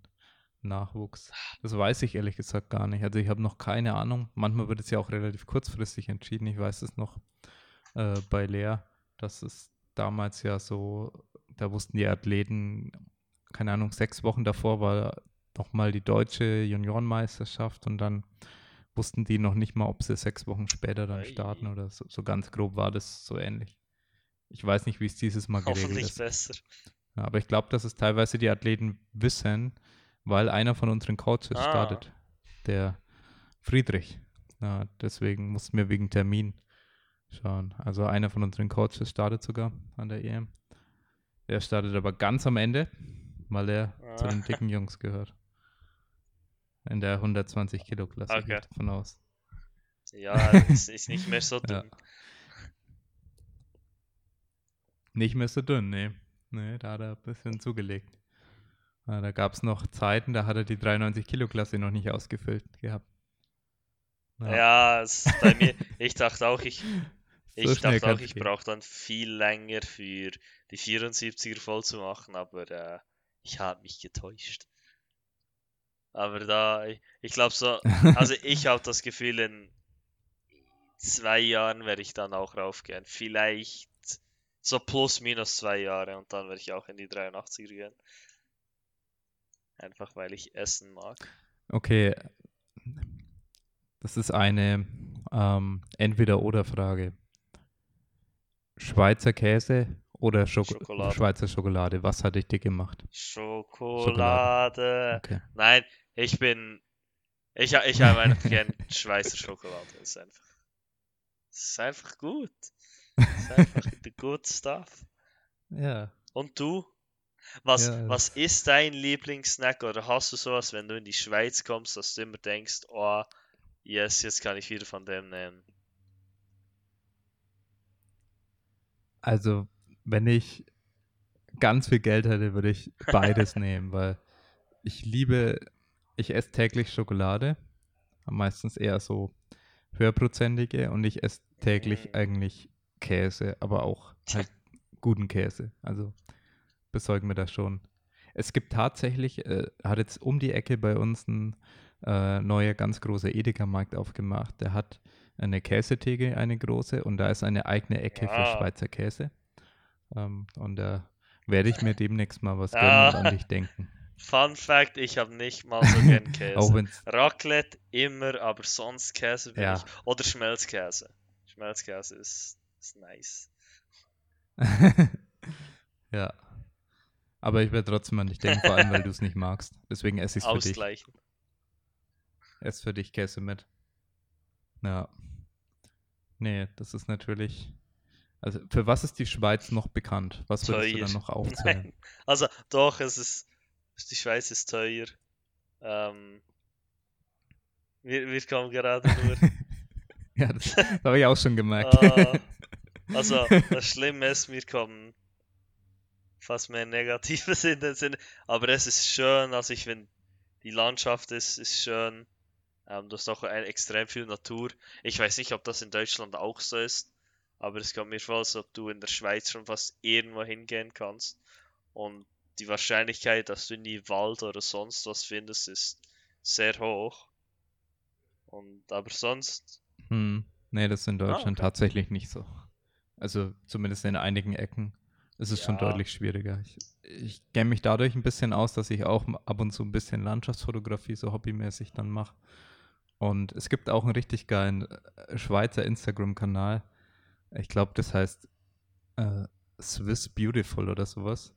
Nachwuchs. Das weiß ich ehrlich gesagt gar nicht. Also ich habe noch keine Ahnung. Manchmal wird es ja auch relativ kurzfristig entschieden. Ich weiß es noch äh, bei Lea, dass es damals ja so, da wussten die Athleten, keine Ahnung, sechs Wochen davor war nochmal die deutsche Juniorenmeisterschaft und dann wussten die noch nicht mal, ob sie sechs Wochen später dann starten oder so, so ganz grob war das so ähnlich. Ich weiß nicht, wie es dieses Mal geregelt Hoffentlich ist. besser. Ja, aber ich glaube, dass es teilweise die Athleten wissen, weil einer von unseren Coaches Ah. startet, der Friedrich. Ja, deswegen mussten wir wegen Termin schauen. Also einer von unseren Coaches startet sogar an der EM. Der startet aber ganz am Ende, weil er zu Ah. den dicken Jungs gehört. In der 120 Kilo Klasse Okay. davon aus. Ja, es ist nicht mehr so Ja. dünn. Nicht mehr so dünn, nee. Nee, da hat er ein bisschen zugelegt. Ja, da gab es noch Zeiten, da hat er die 93 Kilo Klasse noch nicht ausgefüllt gehabt. Ja, ist bei mir, ich dachte auch, ich, so ich dachte auch, ich brauche dann viel länger für die 74er voll zu machen, aber äh, ich habe mich getäuscht. Aber da, ich, ich glaube so, also ich habe das Gefühl, in zwei Jahren werde ich dann auch raufgehen. Vielleicht so plus minus zwei Jahre und dann werde ich auch in die 83er gehen. Einfach weil ich essen mag. Okay. Das ist eine Ähm, entweder oder Frage. Schweizer Käse oder Schoko Schokolade. Schweizer Schokolade? Was hatte ich dir gemacht? Schokolade. Okay. Nein, ich bin. Ich, ich habe einfach gern Schweizer Schokolade. Das ist einfach. Das ist einfach gut. Das ist einfach the good stuff. Ja. Und du? Was, Ja, was ist dein Lieblingssnack oder hast du sowas, wenn du in die Schweiz kommst, dass du immer denkst, oh, yes, jetzt kann ich wieder von dem nehmen? Also, wenn ich ganz viel Geld hätte, würde ich beides nehmen, weil ich liebe, ich esse täglich Schokolade, meistens eher so höherprozentige und ich esse täglich Mhm. eigentlich Käse, aber auch halt guten Käse. Also besorgen wir das schon. Es gibt tatsächlich, äh, hat jetzt um die Ecke bei uns ein äh, neuer ganz großer Edeka-Markt aufgemacht. Der hat eine Käsetheke, eine große, und da ist eine eigene Ecke für Wow. Schweizer Käse. Ähm, und da werde ich mir demnächst mal was gönnen Ah. und an dich denken. Fun Fact, ich habe nicht mal so gern Käse. Auch wenn's, Raclette immer, aber sonst Käse bin Ja. ich. Oder Schmelzkäse. Schmelzkäse ist, ist nice. ja. Aber ich werde trotzdem an dich denken, vor allem, weil du es nicht magst. Deswegen esse ich es für dich. Ausgleichen. Ess für dich Käse mit. Ja. Nee, das ist natürlich. Also, für was ist die Schweiz noch bekannt? Was würdest du Teuer. dann noch aufzählen? Nein. Also, doch, es ist. Die Schweiz ist teuer. Ähm, wir, wir kommen gerade nur. ja, das, das habe ich auch schon gemerkt. Ah, also, das Schlimme ist, wir kommen fast mehr Negatives in den Sinn. Aber es ist schön, also ich finde, die Landschaft ist, ist schön. Ähm, du hast auch ein, extrem viel Natur. Ich weiß nicht, ob das in Deutschland auch so ist, aber es kommt mir vor, als ob du in der Schweiz schon fast irgendwo hingehen kannst. Und die Wahrscheinlichkeit, dass du nie Wald oder sonst was findest, ist sehr hoch. Und aber sonst, Hm, nee, das ist in Deutschland okay. tatsächlich nicht so. Also zumindest in einigen Ecken ist es schon Ja. deutlich schwieriger. Ich, ich kenne mich dadurch ein bisschen aus, dass ich auch ab und zu ein bisschen Landschaftsfotografie so hobbymäßig dann mache. Und es gibt auch einen richtig geilen äh, Schweizer Instagram-Kanal. Ich glaube, das heißt äh, Swiss Beautiful oder sowas.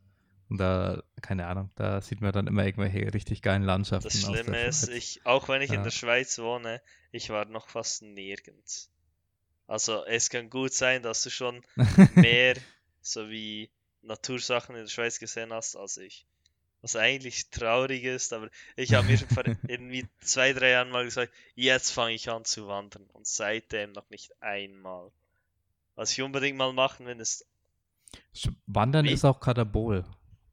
Und da, keine Ahnung, da sieht man dann immer irgendwelche richtig geilen Landschaften Das Schlimme ist, ich, auch wenn ich in Ja. der Schweiz wohne, ich war noch fast nirgends. Also es kann gut sein, dass du schon mehr so wie Natursachen in der Schweiz gesehen hast als ich. Was eigentlich traurig ist, aber ich habe mir schon vor irgendwie zwei, drei Jahren mal gesagt, jetzt fange ich an zu wandern und seitdem noch nicht einmal. Was ich unbedingt mal machen will, ist Wandern Wie? ist auch Katabol.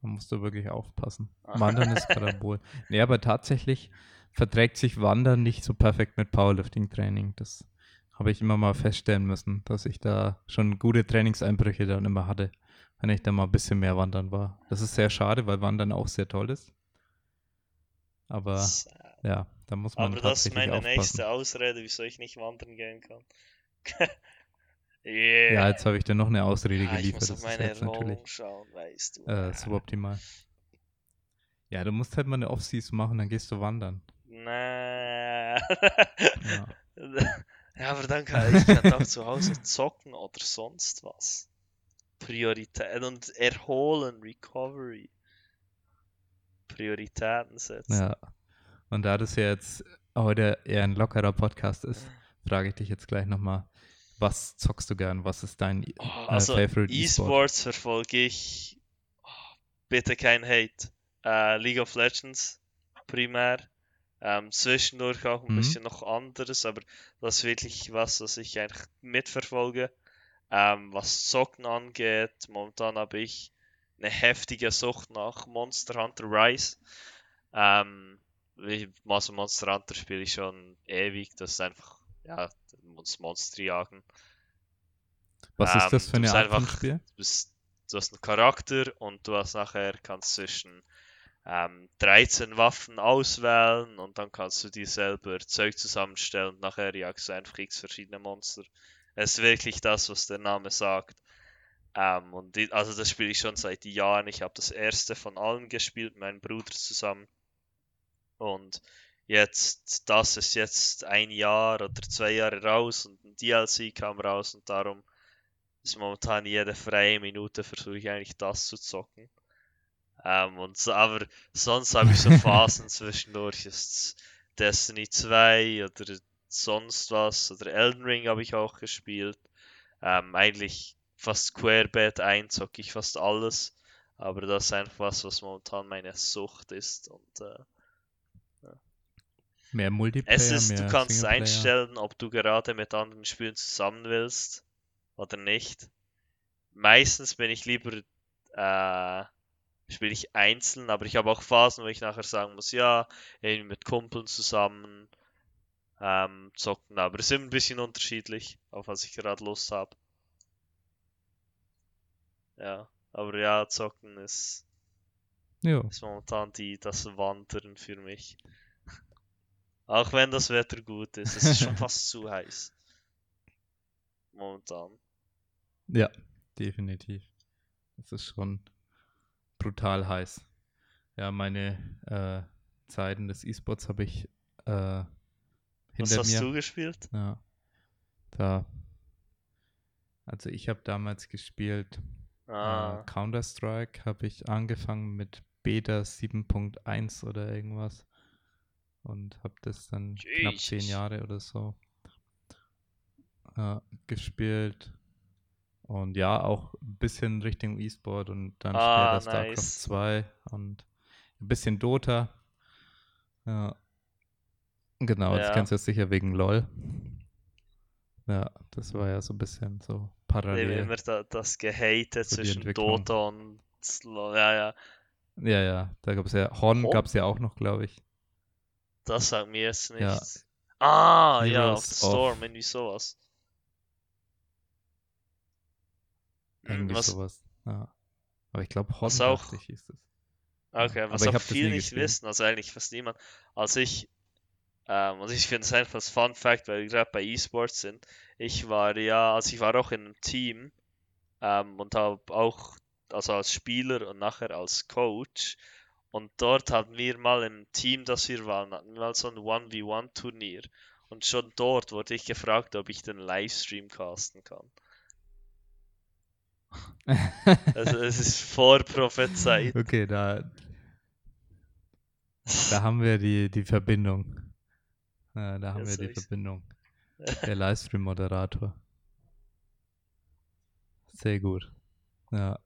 Da musst du wirklich aufpassen. Ah. Wandern ist Katabol. Nee, aber tatsächlich verträgt sich Wandern nicht so perfekt mit Powerlifting-Training. Das habe ich immer mal feststellen müssen, dass ich da schon gute Trainingseinbrüche dann immer hatte, wenn ich da mal ein bisschen mehr wandern war. Das ist sehr schade, weil Wandern auch sehr toll ist. Aber sad. ja, da muss man Aber das ist meine aufpassen. nächste Ausrede, wieso ich nicht wandern gehen kann. yeah. Ja, jetzt habe ich dir noch eine Ausrede Ah, ich geliefert. muss Das auf ist meine Erholung schauen, weißt du. äh, suboptimal. Ja, du musst halt mal eine Off-Season machen, dann gehst du wandern. Na. Ja. ja, aber dann kann ich kann auch zu Hause zocken oder sonst was. Priorität und erholen, Recovery. Prioritäten setzen. Ja. Und da das ja jetzt heute eher ein lockerer Podcast ist, frage ich dich jetzt gleich nochmal, was zockst du gern? Was ist dein Oh, äh, also Favorite E-Sport? E-Sports verfolge ich. Oh, bitte kein Hate. Äh, League of Legends primär. Ähm, zwischendurch auch ein Mhm. bisschen noch anderes, aber das ist wirklich was, was ich eigentlich mitverfolge. Ähm, was Zocken angeht, momentan habe ich eine heftige Sucht nach Monster Hunter Rise. Ähm, also Monster Hunter spiele ich schon ewig, das ist einfach, ja, das Monster jagen. Was ist das Ähm, für eine Art von einfach- Spiel? Du, bist, du hast einen Charakter und du hast nachher kannst zwischen ähm, 13 Waffen auswählen und dann kannst du dir selber Zeug zusammenstellen und nachher jagst du einfach x verschiedene Monster. Es ist wirklich das, was der Name sagt. Ähm, und die, also das spiele ich schon seit Jahren. Ich habe das erste von allen gespielt, mit meinem Bruder zusammen. Und jetzt, das ist jetzt ein Jahr oder zwei Jahre raus und ein DLC kam raus und darum ist momentan jede freie Minute versuche ich eigentlich das zu zocken. Ähm, und so, aber sonst habe ich so Phasen zwischendurch. Ist Destiny 2 oder sonst was. Oder Elden Ring habe ich auch gespielt. Ähm, eigentlich fast Querbet ein, zocke ich fast alles. Aber das ist einfach was, was momentan meine Sucht ist. Und äh, Mehr Multiplayer, es ist, mehr du kannst einstellen, ob du gerade mit anderen Spielen zusammen willst oder nicht. Meistens bin ich lieber, äh, spiele ich einzeln, aber ich habe auch Phasen, wo ich nachher sagen muss, ja, irgendwie mit Kumpeln zusammen ähm, zocken, aber es ist immer ein bisschen unterschiedlich, auf was ich gerade Lust habe. Ja, aber ja, zocken ist, Ja. ist momentan die, das Wandern für mich. Auch wenn das Wetter gut ist, es ist schon fast zu heiß. Momentan. ja, definitiv. Das ist schon brutal heiß. Ja, meine äh, Zeiten des E-Sports habe ich äh, Was hast mir. du gespielt? Ja. Da. Also ich habe damals gespielt Ah, äh, Counter-Strike, habe ich angefangen mit Beta 7.1 oder irgendwas und habe das dann knapp zehn Jesus. Jahre oder so äh, gespielt. Und ja, auch ein bisschen Richtung E-Sport und dann Ah, später StarCraft nice. 2 und ein bisschen Dota. Ja. Genau, das Ja. kennst du jetzt sicher wegen LOL. Ja, das war ja so ein bisschen so parallel. immer da, das Gehate zwischen. Dota und Slo- ja, ja, Ja, ja, da gab es ja, Horn Horn? gab es ja auch noch, glaube ich. das sagt mir jetzt Ja. nichts. Ah, ja, auf Heroes der Storm, of- irgendwie sowas. Irgendwie was, sowas. Ja. Aber ich glaube, Horn auch- ich, hieß es. Okay, Aber was ich auch das viele nicht wissen, also eigentlich fast niemand, als ich, ähm, und ich finde es einfach das Fun Fact, weil wir gerade bei E-Sports sind, ich war ja, also ich war auch in einem Team ähm, und habe auch, also als Spieler und nachher als Coach und dort hatten wir mal im Team, das wir waren, hatten wir mal so ein 1v1-Turnier und schon dort wurde ich gefragt, ob ich den Livestream casten kann. Also es ist vorprophezeit. Okay, da, da haben wir die, die Verbindung. Ja, da haben Ja, wir die ist- Verbindung. Der Livestream-Moderator. Sehr gut. Ja.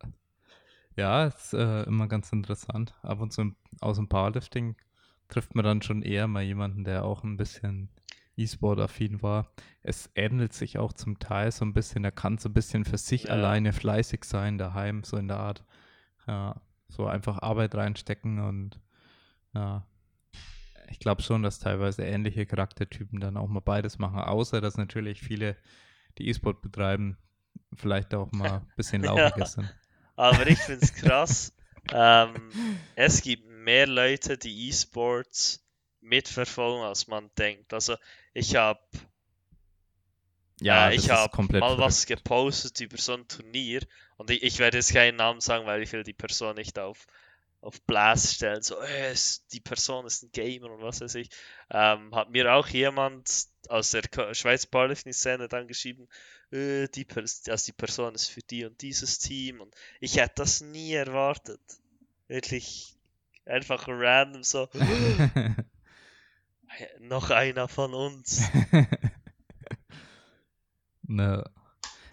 Ja, ist äh, immer ganz interessant. Ab und zu im, aus dem Powerlifting trifft man dann schon eher mal jemanden, der auch ein bisschen E-Sport-affin war. Es ähnelt sich auch zum Teil so ein bisschen. Er kann so ein bisschen für sich Ja. alleine fleißig sein, daheim, so in der Art. Ja, so einfach Arbeit reinstecken und ja, ich glaube schon, dass teilweise ähnliche Charaktertypen dann auch mal beides machen, außer dass natürlich viele, die E-Sport betreiben, vielleicht auch mal ein bisschen Ja. lauchiger sind. Aber ich finde es krass. ähm, es gibt mehr Leute, die E-Sports mitverfolgen, als man denkt. Also ich habe Ja, äh, ich habe mal was verrückt. gepostet über so ein Turnier und ich, ich werde jetzt keinen Namen sagen, weil ich will die Person nicht auf auf Blast stellen, so äh, die Person ist ein Gamer und was weiß ich. Ähm, hat mir auch jemand aus der Schweizer Powerlifting-Szene dann geschrieben, äh, die, also die Person ist für die und dieses Team und ich hätte das nie erwartet. Wirklich einfach random so, noch einer von uns. ne,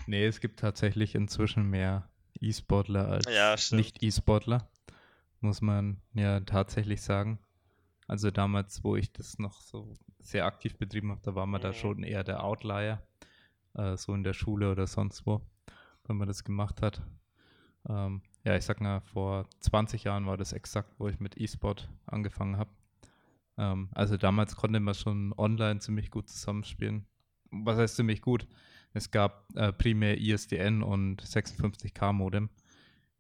nee, es gibt tatsächlich inzwischen mehr E-Sportler als Ja, stimmt. Nicht-E-Sportler, muss man ja tatsächlich sagen. Also damals, wo ich das noch so sehr aktiv betrieben habe, da war man da Mhm. schon eher der Outlier, äh, so in der Schule oder sonst wo, wenn man das gemacht hat. Ähm, ja, ich sag mal, vor 20 Jahren war das exakt, wo ich mit E-Sport angefangen habe. Ähm, also damals konnte man schon online ziemlich gut zusammenspielen. Was heißt ziemlich gut? Es gab äh, primär ISDN und 56K Modem.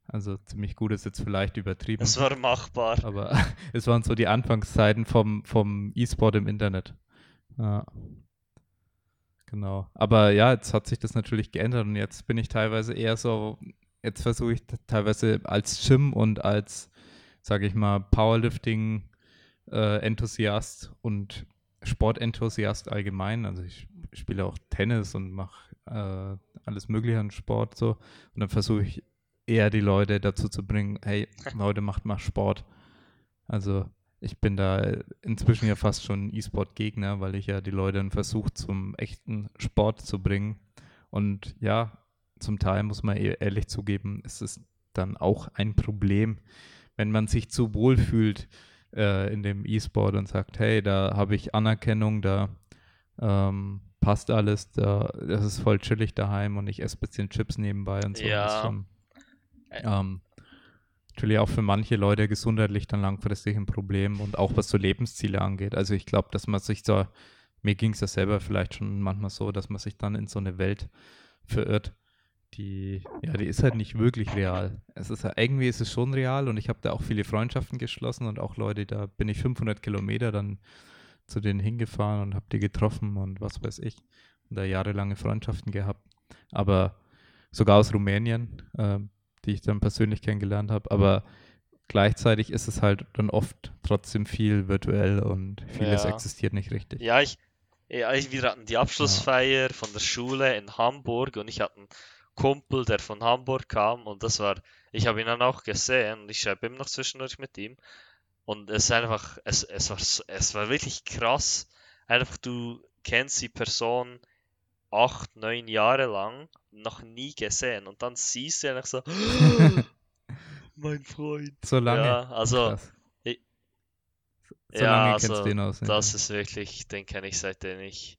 Also ziemlich gut ist jetzt vielleicht übertrieben. Es war machbar. Aber es waren so die Anfangszeiten vom, vom E-Sport im Internet. Ja. Genau. Aber ja, jetzt hat sich das natürlich geändert und jetzt bin ich teilweise eher so, jetzt versuche ich teilweise als Gym und als, sage ich mal, Powerlifting Enthusiast und Sportenthusiast allgemein. Also ich spiele auch Tennis und mache äh, alles Mögliche an Sport so. Und dann versuche ich eher die Leute dazu zu bringen, hey, Leute, macht mal Sport. Also ich bin da inzwischen ja fast schon E-Sport-Gegner, weil ich ja die Leute dann versuche, zum echten Sport zu bringen. Und ja, zum Teil muss man ehrlich zugeben, ist es dann auch ein Problem, wenn man sich zu wohl fühlt äh, in dem E-Sport und sagt, hey, da habe ich Anerkennung, da ähm, passt alles, da, das ist voll chillig daheim und ich esse ein bisschen Chips nebenbei und so. Ja. Ähm, natürlich auch für manche Leute gesundheitlich dann langfristig ein Problem und auch was so Lebensziele angeht. Also ich glaube, dass man sich so, mir ging es ja selber vielleicht schon manchmal so, dass man sich dann in so eine Welt verirrt, die, ja, die ist halt nicht wirklich real. Es ist irgendwie ist es schon real und ich habe da auch viele Freundschaften geschlossen und auch Leute, da bin ich 500 Kilometer dann zu denen hingefahren und habe die getroffen und was weiß ich und da jahrelange Freundschaften gehabt. Aber sogar aus Rumänien, äh, die ich dann persönlich kennengelernt habe. Aber gleichzeitig ist es halt dann oft trotzdem viel virtuell und vieles Ja. existiert nicht richtig. Ja, ich, ja, ich, wir hatten die Abschlussfeier von der Schule in Hamburg und ich hatte einen Kumpel, der von Hamburg kam und das war, ich habe ihn dann auch gesehen und ich schreibe immer noch zwischendurch mit ihm und es ist einfach, es, es war, es war wirklich krass. Einfach, du kennst die Person acht, neun Jahre lang, noch nie gesehen und dann siehst du einfach so, mein Freund. So lange. Ja, also, ich- so ja, lange also, kennst ihn aus. Das ist wirklich, den kenne ich seitdem ich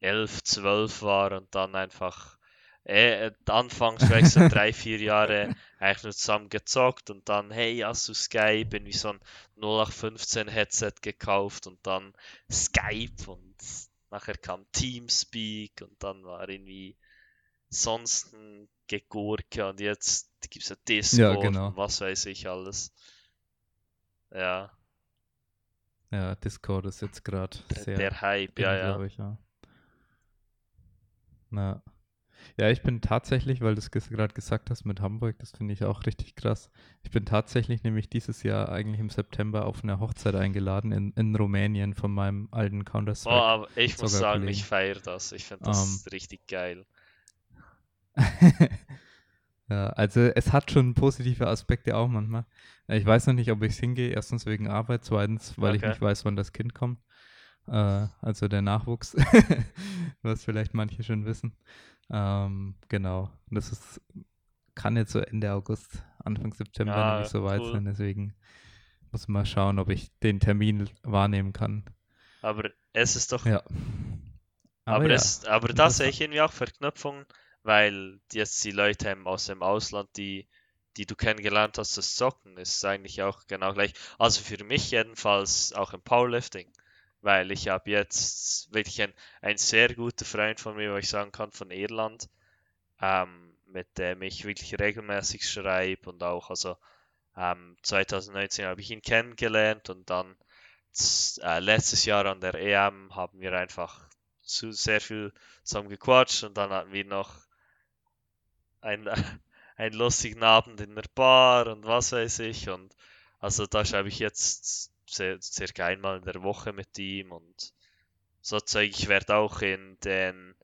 elf, zwölf war und dann einfach, äh, anfangs vielleicht so drei, vier Jahre eigentlich nur zusammen gezockt und dann, hey, hast du Skype, irgendwie so ein 0815 Headset gekauft und dann Skype und nachher kam Teamspeak und dann war irgendwie sonst ein Gegurke und jetzt gibt es ja Discord genau. und was weiß ich alles. Ja, Ja, Discord ist jetzt gerade sehr der Hype, in, ja, ja. glaube ich, ja. Na. Ja, ich bin tatsächlich, weil du es gerade gesagt hast mit Hamburg, das finde ich auch richtig krass. Ich bin tatsächlich nämlich dieses Jahr eigentlich im September auf eine Hochzeit eingeladen in, in Rumänien von meinem alten Oh, Counter-Strike. aber ich muss sagen, Kollegen. ich feiere das. Ich finde das Ähm. richtig geil. ja, also es hat schon positive Aspekte auch manchmal. Äh, Ich weiß noch nicht, ob ich hingehe. Erstens wegen Arbeit, zweitens, weil ich Okay. nicht weiß, wann das Kind kommt. Äh, also der Nachwuchs, was vielleicht manche schon wissen. Ähm, genau. Das ist, kann jetzt so Ende August, Anfang September Ja, nämlich so weit cool. sein. Deswegen muss man schauen, ob ich den Termin wahrnehmen kann. Aber es ist doch. Ja. aber, ja, es, aber da sehe ich irgendwie auch Verknüpfungen, weil jetzt die Leute aus dem Ausland, die, die du kennengelernt hast, das Zocken, ist eigentlich auch genau gleich. Also für mich jedenfalls auch im Powerlifting. Weil ich habe jetzt wirklich ein, ein sehr guter Freund von mir, wo ich sagen kann, von Irland, ähm, mit dem ich wirklich regelmäßig schreibe und auch, also ähm, 2019 habe ich ihn kennengelernt und dann äh, letztes Jahr an der EM haben wir einfach zu sehr viel zusammen gequatscht und dann hatten wir noch einen, einen lustigen Abend in der Bar und was weiß ich und also da schreibe ich jetzt cir- circa einmal in der Woche mit ihm und so Zeug. Ich werde auch in den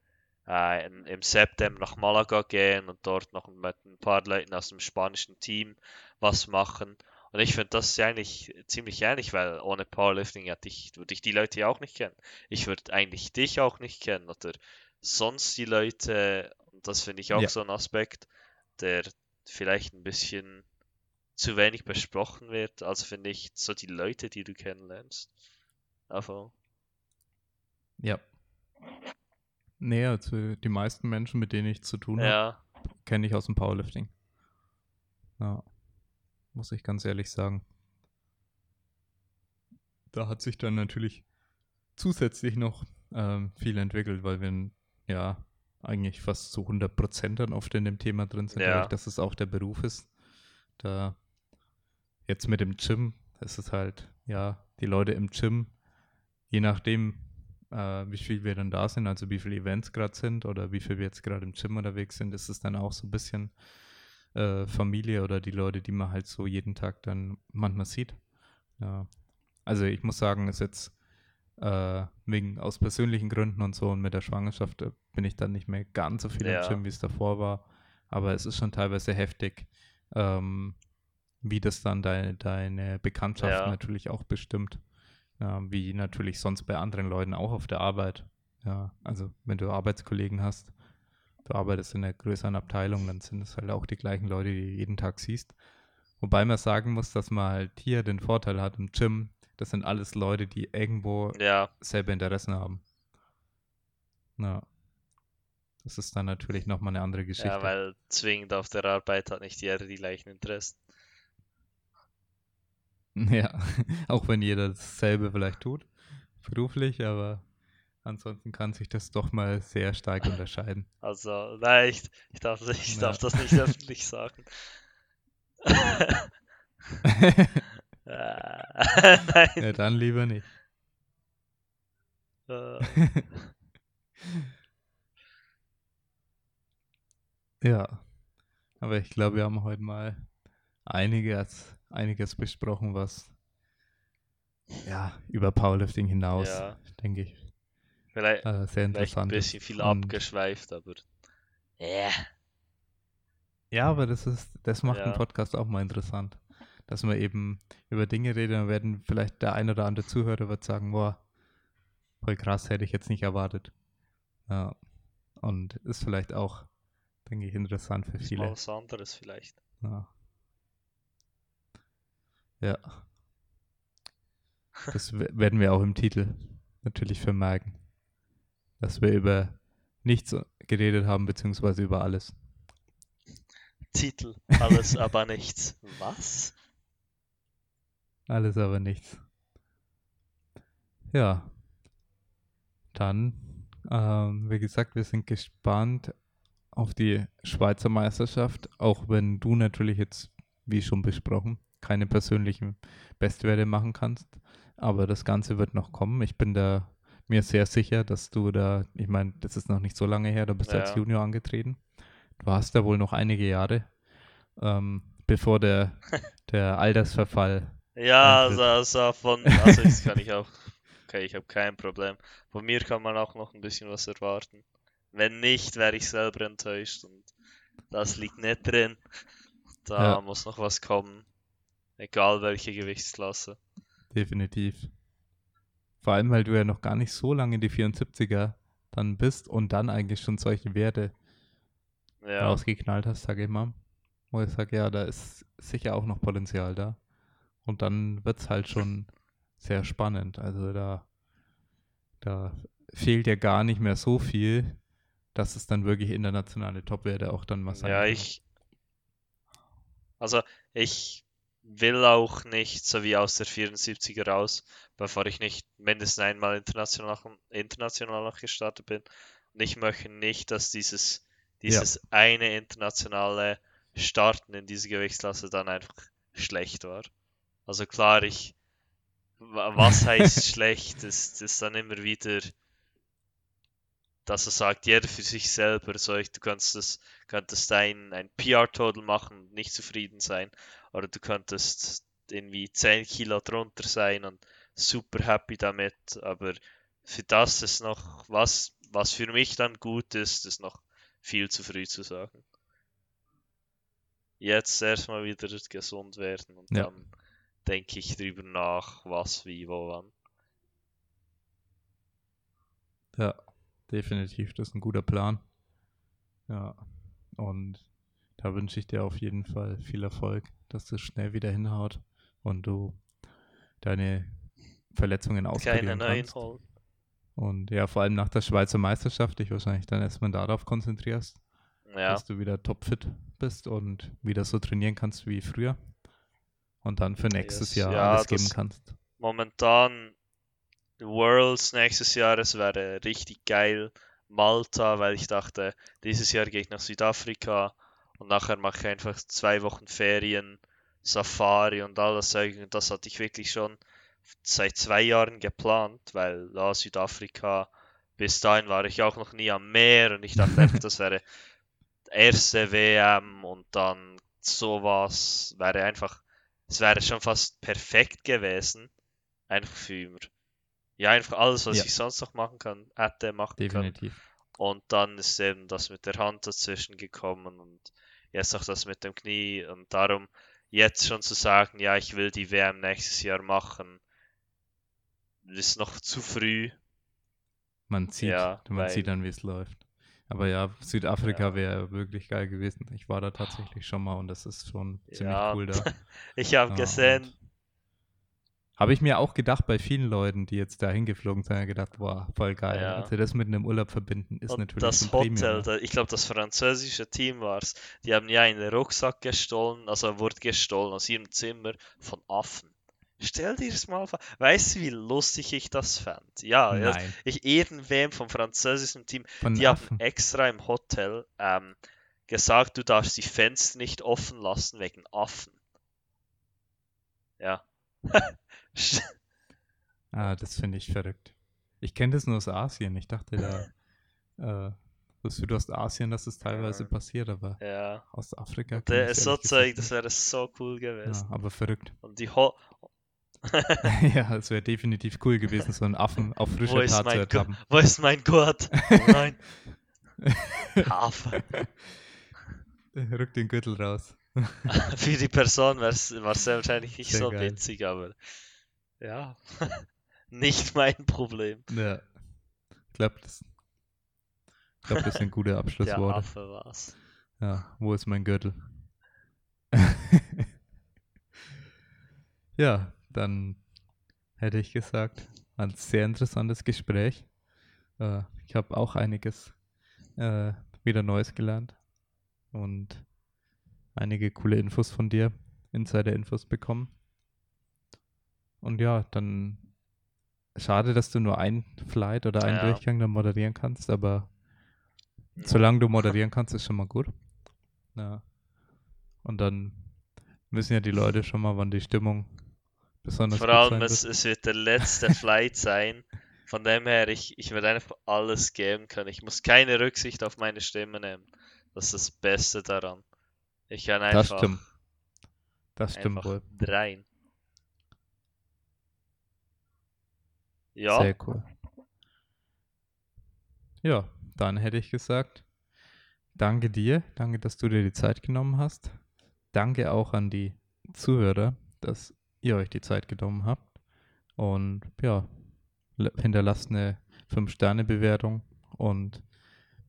äh, in, im September nach Malaga gehen und dort noch mit ein paar Leuten aus dem spanischen Team was machen. Und ich finde das eigentlich ziemlich ähnlich, weil ohne Powerlifting hätte ich, würde ich die Leute ja auch nicht kennen. Ich würde eigentlich dich auch nicht kennen oder sonst die Leute. Und das finde ich auch Ja. so ein Aspekt, der vielleicht ein bisschen zu wenig besprochen wird. Also finde ich so die Leute, die du kennenlernst. Also, Ja. Nee, also die meisten Menschen, mit denen ich zu tun habe, ja, kenne ich aus dem Powerlifting. Ja. Muss ich ganz ehrlich sagen. Da hat sich dann natürlich zusätzlich noch ähm, viel entwickelt, weil wir ja eigentlich fast zu 100% dann oft in dem Thema drin sind, Ja. dadurch, dass es auch der Beruf ist. Da jetzt mit dem Gym, es ist halt, ja, die Leute im Gym, je nachdem, äh, wie viel wir dann da sind, also wie viele Events gerade sind oder wie viel wir jetzt gerade im Gym unterwegs sind, ist es dann auch so ein bisschen äh, Familie oder die Leute, die man halt so jeden Tag dann manchmal sieht. Ja. Also ich muss sagen, ist jetzt äh, wegen aus persönlichen Gründen und so und mit der Schwangerschaft äh, bin ich dann nicht mehr ganz so viel Ja. im Gym, wie es davor war. Aber es ist schon teilweise heftig, ähm, wie das dann deine, deine Bekanntschaft Ja. natürlich auch bestimmt. Ja, wie natürlich sonst bei anderen Leuten auch auf der Arbeit. Ja, also wenn du Arbeitskollegen hast, du arbeitest in einer größeren Abteilung, dann sind es halt auch die gleichen Leute, die du jeden Tag siehst. Wobei man sagen muss, dass man halt hier den Vorteil hat im Gym, das sind alles Leute, die irgendwo Ja, selber Interessen haben. Ja. Das ist dann natürlich nochmal eine andere Geschichte. ja, weil zwingend auf der Arbeit hat nicht jeder die gleichen Interessen. Ja, auch wenn jeder dasselbe vielleicht tut, beruflich, aber ansonsten kann sich das doch mal sehr stark unterscheiden. Also, nein, ich, ich, darf, ich Ja. darf das nicht öffentlich sagen. Äh, Nein. ja, dann lieber nicht. äh, Ja, aber ich glaube, wir haben heute mal einiges, einiges besprochen, was ja über Powerlifting hinaus, Ja. denke ich, Vielleicht, äh, sehr vielleicht ein interessant bisschen viel abgeschweift, aber. Ja. Ja, aber das ist, das macht Ja. einen Podcast auch mal interessant. Dass man eben über Dinge redet, dann werden vielleicht der ein oder andere Zuhörer wird sagen, boah, voll krass, hätte ich jetzt nicht erwartet. Ja. Und ist vielleicht auch, denke ich, interessant für Ist mal viele. was anderes vielleicht. Ja. Ja. Das we- werden wir auch im Titel natürlich vermerken. Dass wir über nichts geredet haben, beziehungsweise über alles. Titel, alles aber nichts. Was? Alles aber nichts. Ja. Dann, ähm, wie gesagt, wir sind gespannt auf die Schweizer Meisterschaft, auch wenn du natürlich jetzt, wie schon besprochen, keine persönlichen Bestwerte machen kannst. Aber das Ganze wird noch kommen. Ich bin da mir sehr sicher, dass du da, ich meine, das ist noch nicht so lange her, du bist als Ja. Junior angetreten. Du hast da wohl noch einige Jahre, ähm, bevor der, der Altersverfall Ja, also, also von. Also, das kann ich auch. Okay, ich habe kein Problem. Von mir kann man auch noch ein bisschen was erwarten. Wenn nicht, wäre ich selber enttäuscht und das liegt nicht drin. Da Ja. muss noch was kommen. Egal welche Gewichtsklasse. Definitiv. Vor allem, weil du ja noch gar nicht so lange die 74er dann bist und dann eigentlich schon solche Werte Ja, rausgeknallt hast, sage ich mal. Wo ich sage, ja, da ist sicher auch noch Potenzial da. Und dann wird es halt schon sehr spannend. Also da, da fehlt ja gar nicht mehr so viel, dass es dann wirklich internationale Topwerte auch dann mal sein ja, ich. Also, ich will auch nicht so wie aus der 74er raus, bevor ich nicht mindestens einmal international, international noch gestartet bin. Und ich möchte nicht, dass dieses, dieses eine internationale Starten in diese Gewichtsklasse dann einfach schlecht war. Also klar, ich, wa- was heißt schlecht, ist, ist dann immer wieder, dass er sagt, jeder für sich selber, so ich, du kannst das, könntest ein, ein PR-Total machen und nicht zufrieden sein, oder du könntest irgendwie 10 Kilo drunter sein und super happy damit, aber für das ist noch, was, was für mich dann gut ist, ist noch viel zu früh zu sagen. Jetzt erstmal wieder gesund werden und Ja. dann denke ich drüber nach, was, wie, wo, wann. Ja, definitiv. Das ist ein guter Plan. Ja, und da wünsche ich dir auf jeden Fall viel Erfolg, dass das schnell wieder hinhaut und du deine Verletzungen Keine auskurieren neuen kannst. holen. Und ja, vor allem nach der Schweizer Meisterschaft dich wahrscheinlich dann erstmal darauf konzentrierst, Ja, dass du wieder topfit bist und wieder so trainieren kannst wie früher. Und dann für nächstes Yes. Jahr Ja, alles geben das- kannst. momentan Worlds nächstes Jahr, es wäre richtig geil. Malta, weil ich dachte, dieses Jahr gehe ich nach Südafrika und nachher mache ich einfach zwei Wochen Ferien, Safari und alles Zeug. Und das hatte ich wirklich schon seit zwei Jahren geplant, weil da Südafrika, bis dahin war ich auch noch nie am Meer und ich dachte einfach, das wäre erste WM und dann sowas wäre einfach, es wäre schon fast perfekt gewesen. Einfach für, ja, einfach alles, was Ja. ich sonst noch machen kann, hätte machen können. Definitiv. Und dann ist eben das mit der Hand dazwischen gekommen und jetzt auch das mit dem Knie. Und darum jetzt schon zu sagen, ja, ich will die WM nächstes Jahr machen, ist noch zu früh. Man sieht, Ja, man weil- sieht dann, wie es läuft. Aber ja, Südafrika Ja. wäre wirklich geil gewesen. Ich war da tatsächlich schon mal und das ist schon ziemlich Ja. cool da. Ich habe Ja, gesehen, Habe ich mir auch gedacht, bei vielen Leuten, die jetzt da hingeflogen sind, gedacht, boah, voll geil. Ja. Also das mit einem Urlaub verbinden ist und natürlich das Premium, Hotel, da, ich glaube, das französische Team war es, die haben ja einen Rucksack gestohlen, also wurde gestohlen aus ihrem Zimmer von Affen. Stell dir das mal vor. Weißt du, wie lustig ich das fand? Ja, ja, Nein, ich irgendwem vom französischen Team von Die haben Affen. extra im Hotel ähm, gesagt, du darfst die Fenster nicht offen lassen wegen Affen. Ja. Ah, das finde ich verrückt. Ich kenne das nur aus Asien. Ich dachte da, äh, aus Südostasien, dass es teilweise Ja. passiert, aber ja. aus Afrika. Der ist so Zeug, das wäre so cool gewesen. Ja, aber verrückt. Und die Ho ja, es wäre definitiv cool gewesen, so einen Affen auf frischer ist Tat zu ertappen. Wo ist mein Gott? Oh nein. Affe. Rück den Gürtel raus. Für die Person war es wahrscheinlich nicht Sehr so geil. witzig, aber ja. nicht mein Problem. Ja. Ich glaube, das, ich glaub, das sind gute Der Abschlussworte. Affe war's. Ja, wo ist mein Gürtel? ja, dann hätte ich gesagt, ein sehr interessantes Gespräch. Äh, ich habe auch einiges äh, wieder Neues gelernt und einige coole Infos von dir, Insider-Infos bekommen. Und ja, dann schade, dass du nur ein Flight oder einen Ja. Durchgang dann moderieren kannst, aber solange du moderieren kannst, ist schon mal gut. Ja. Und dann wissen ja die Leute schon mal, wann die Stimmung besonders Vor allem, es, wird. es wird der letzte Flight sein. Von dem her, ich, ich werde einfach alles geben können. Ich muss keine Rücksicht auf meine Stimme nehmen. Das ist das Beste daran. Ich kann einfach, Das stimmt. Das stimmt wohl. rein. Ja, Sehr cool. Ja, dann hätte ich gesagt, danke dir, danke, dass du dir die Zeit genommen hast. Danke auch an die Zuhörer, dass ihr euch die Zeit genommen habt. Und ja, hinterlasst eine 5-Sterne-Bewertung und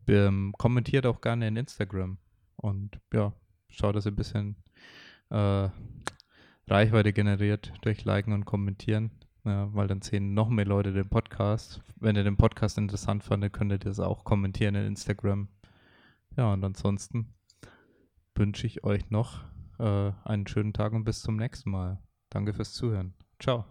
ähm, kommentiert auch gerne in Instagram. Und ja, schaut, dass ihr ein bisschen äh, Reichweite generiert durch Liken und Kommentieren. Ja, weil dann sehen noch mehr Leute den Podcast. Wenn ihr den Podcast interessant fandet, könnt ihr das auch kommentieren in Instagram. Ja, und ansonsten wünsche ich euch noch äh, einen schönen Tag und bis zum nächsten Mal. Danke fürs Zuhören. Ciao.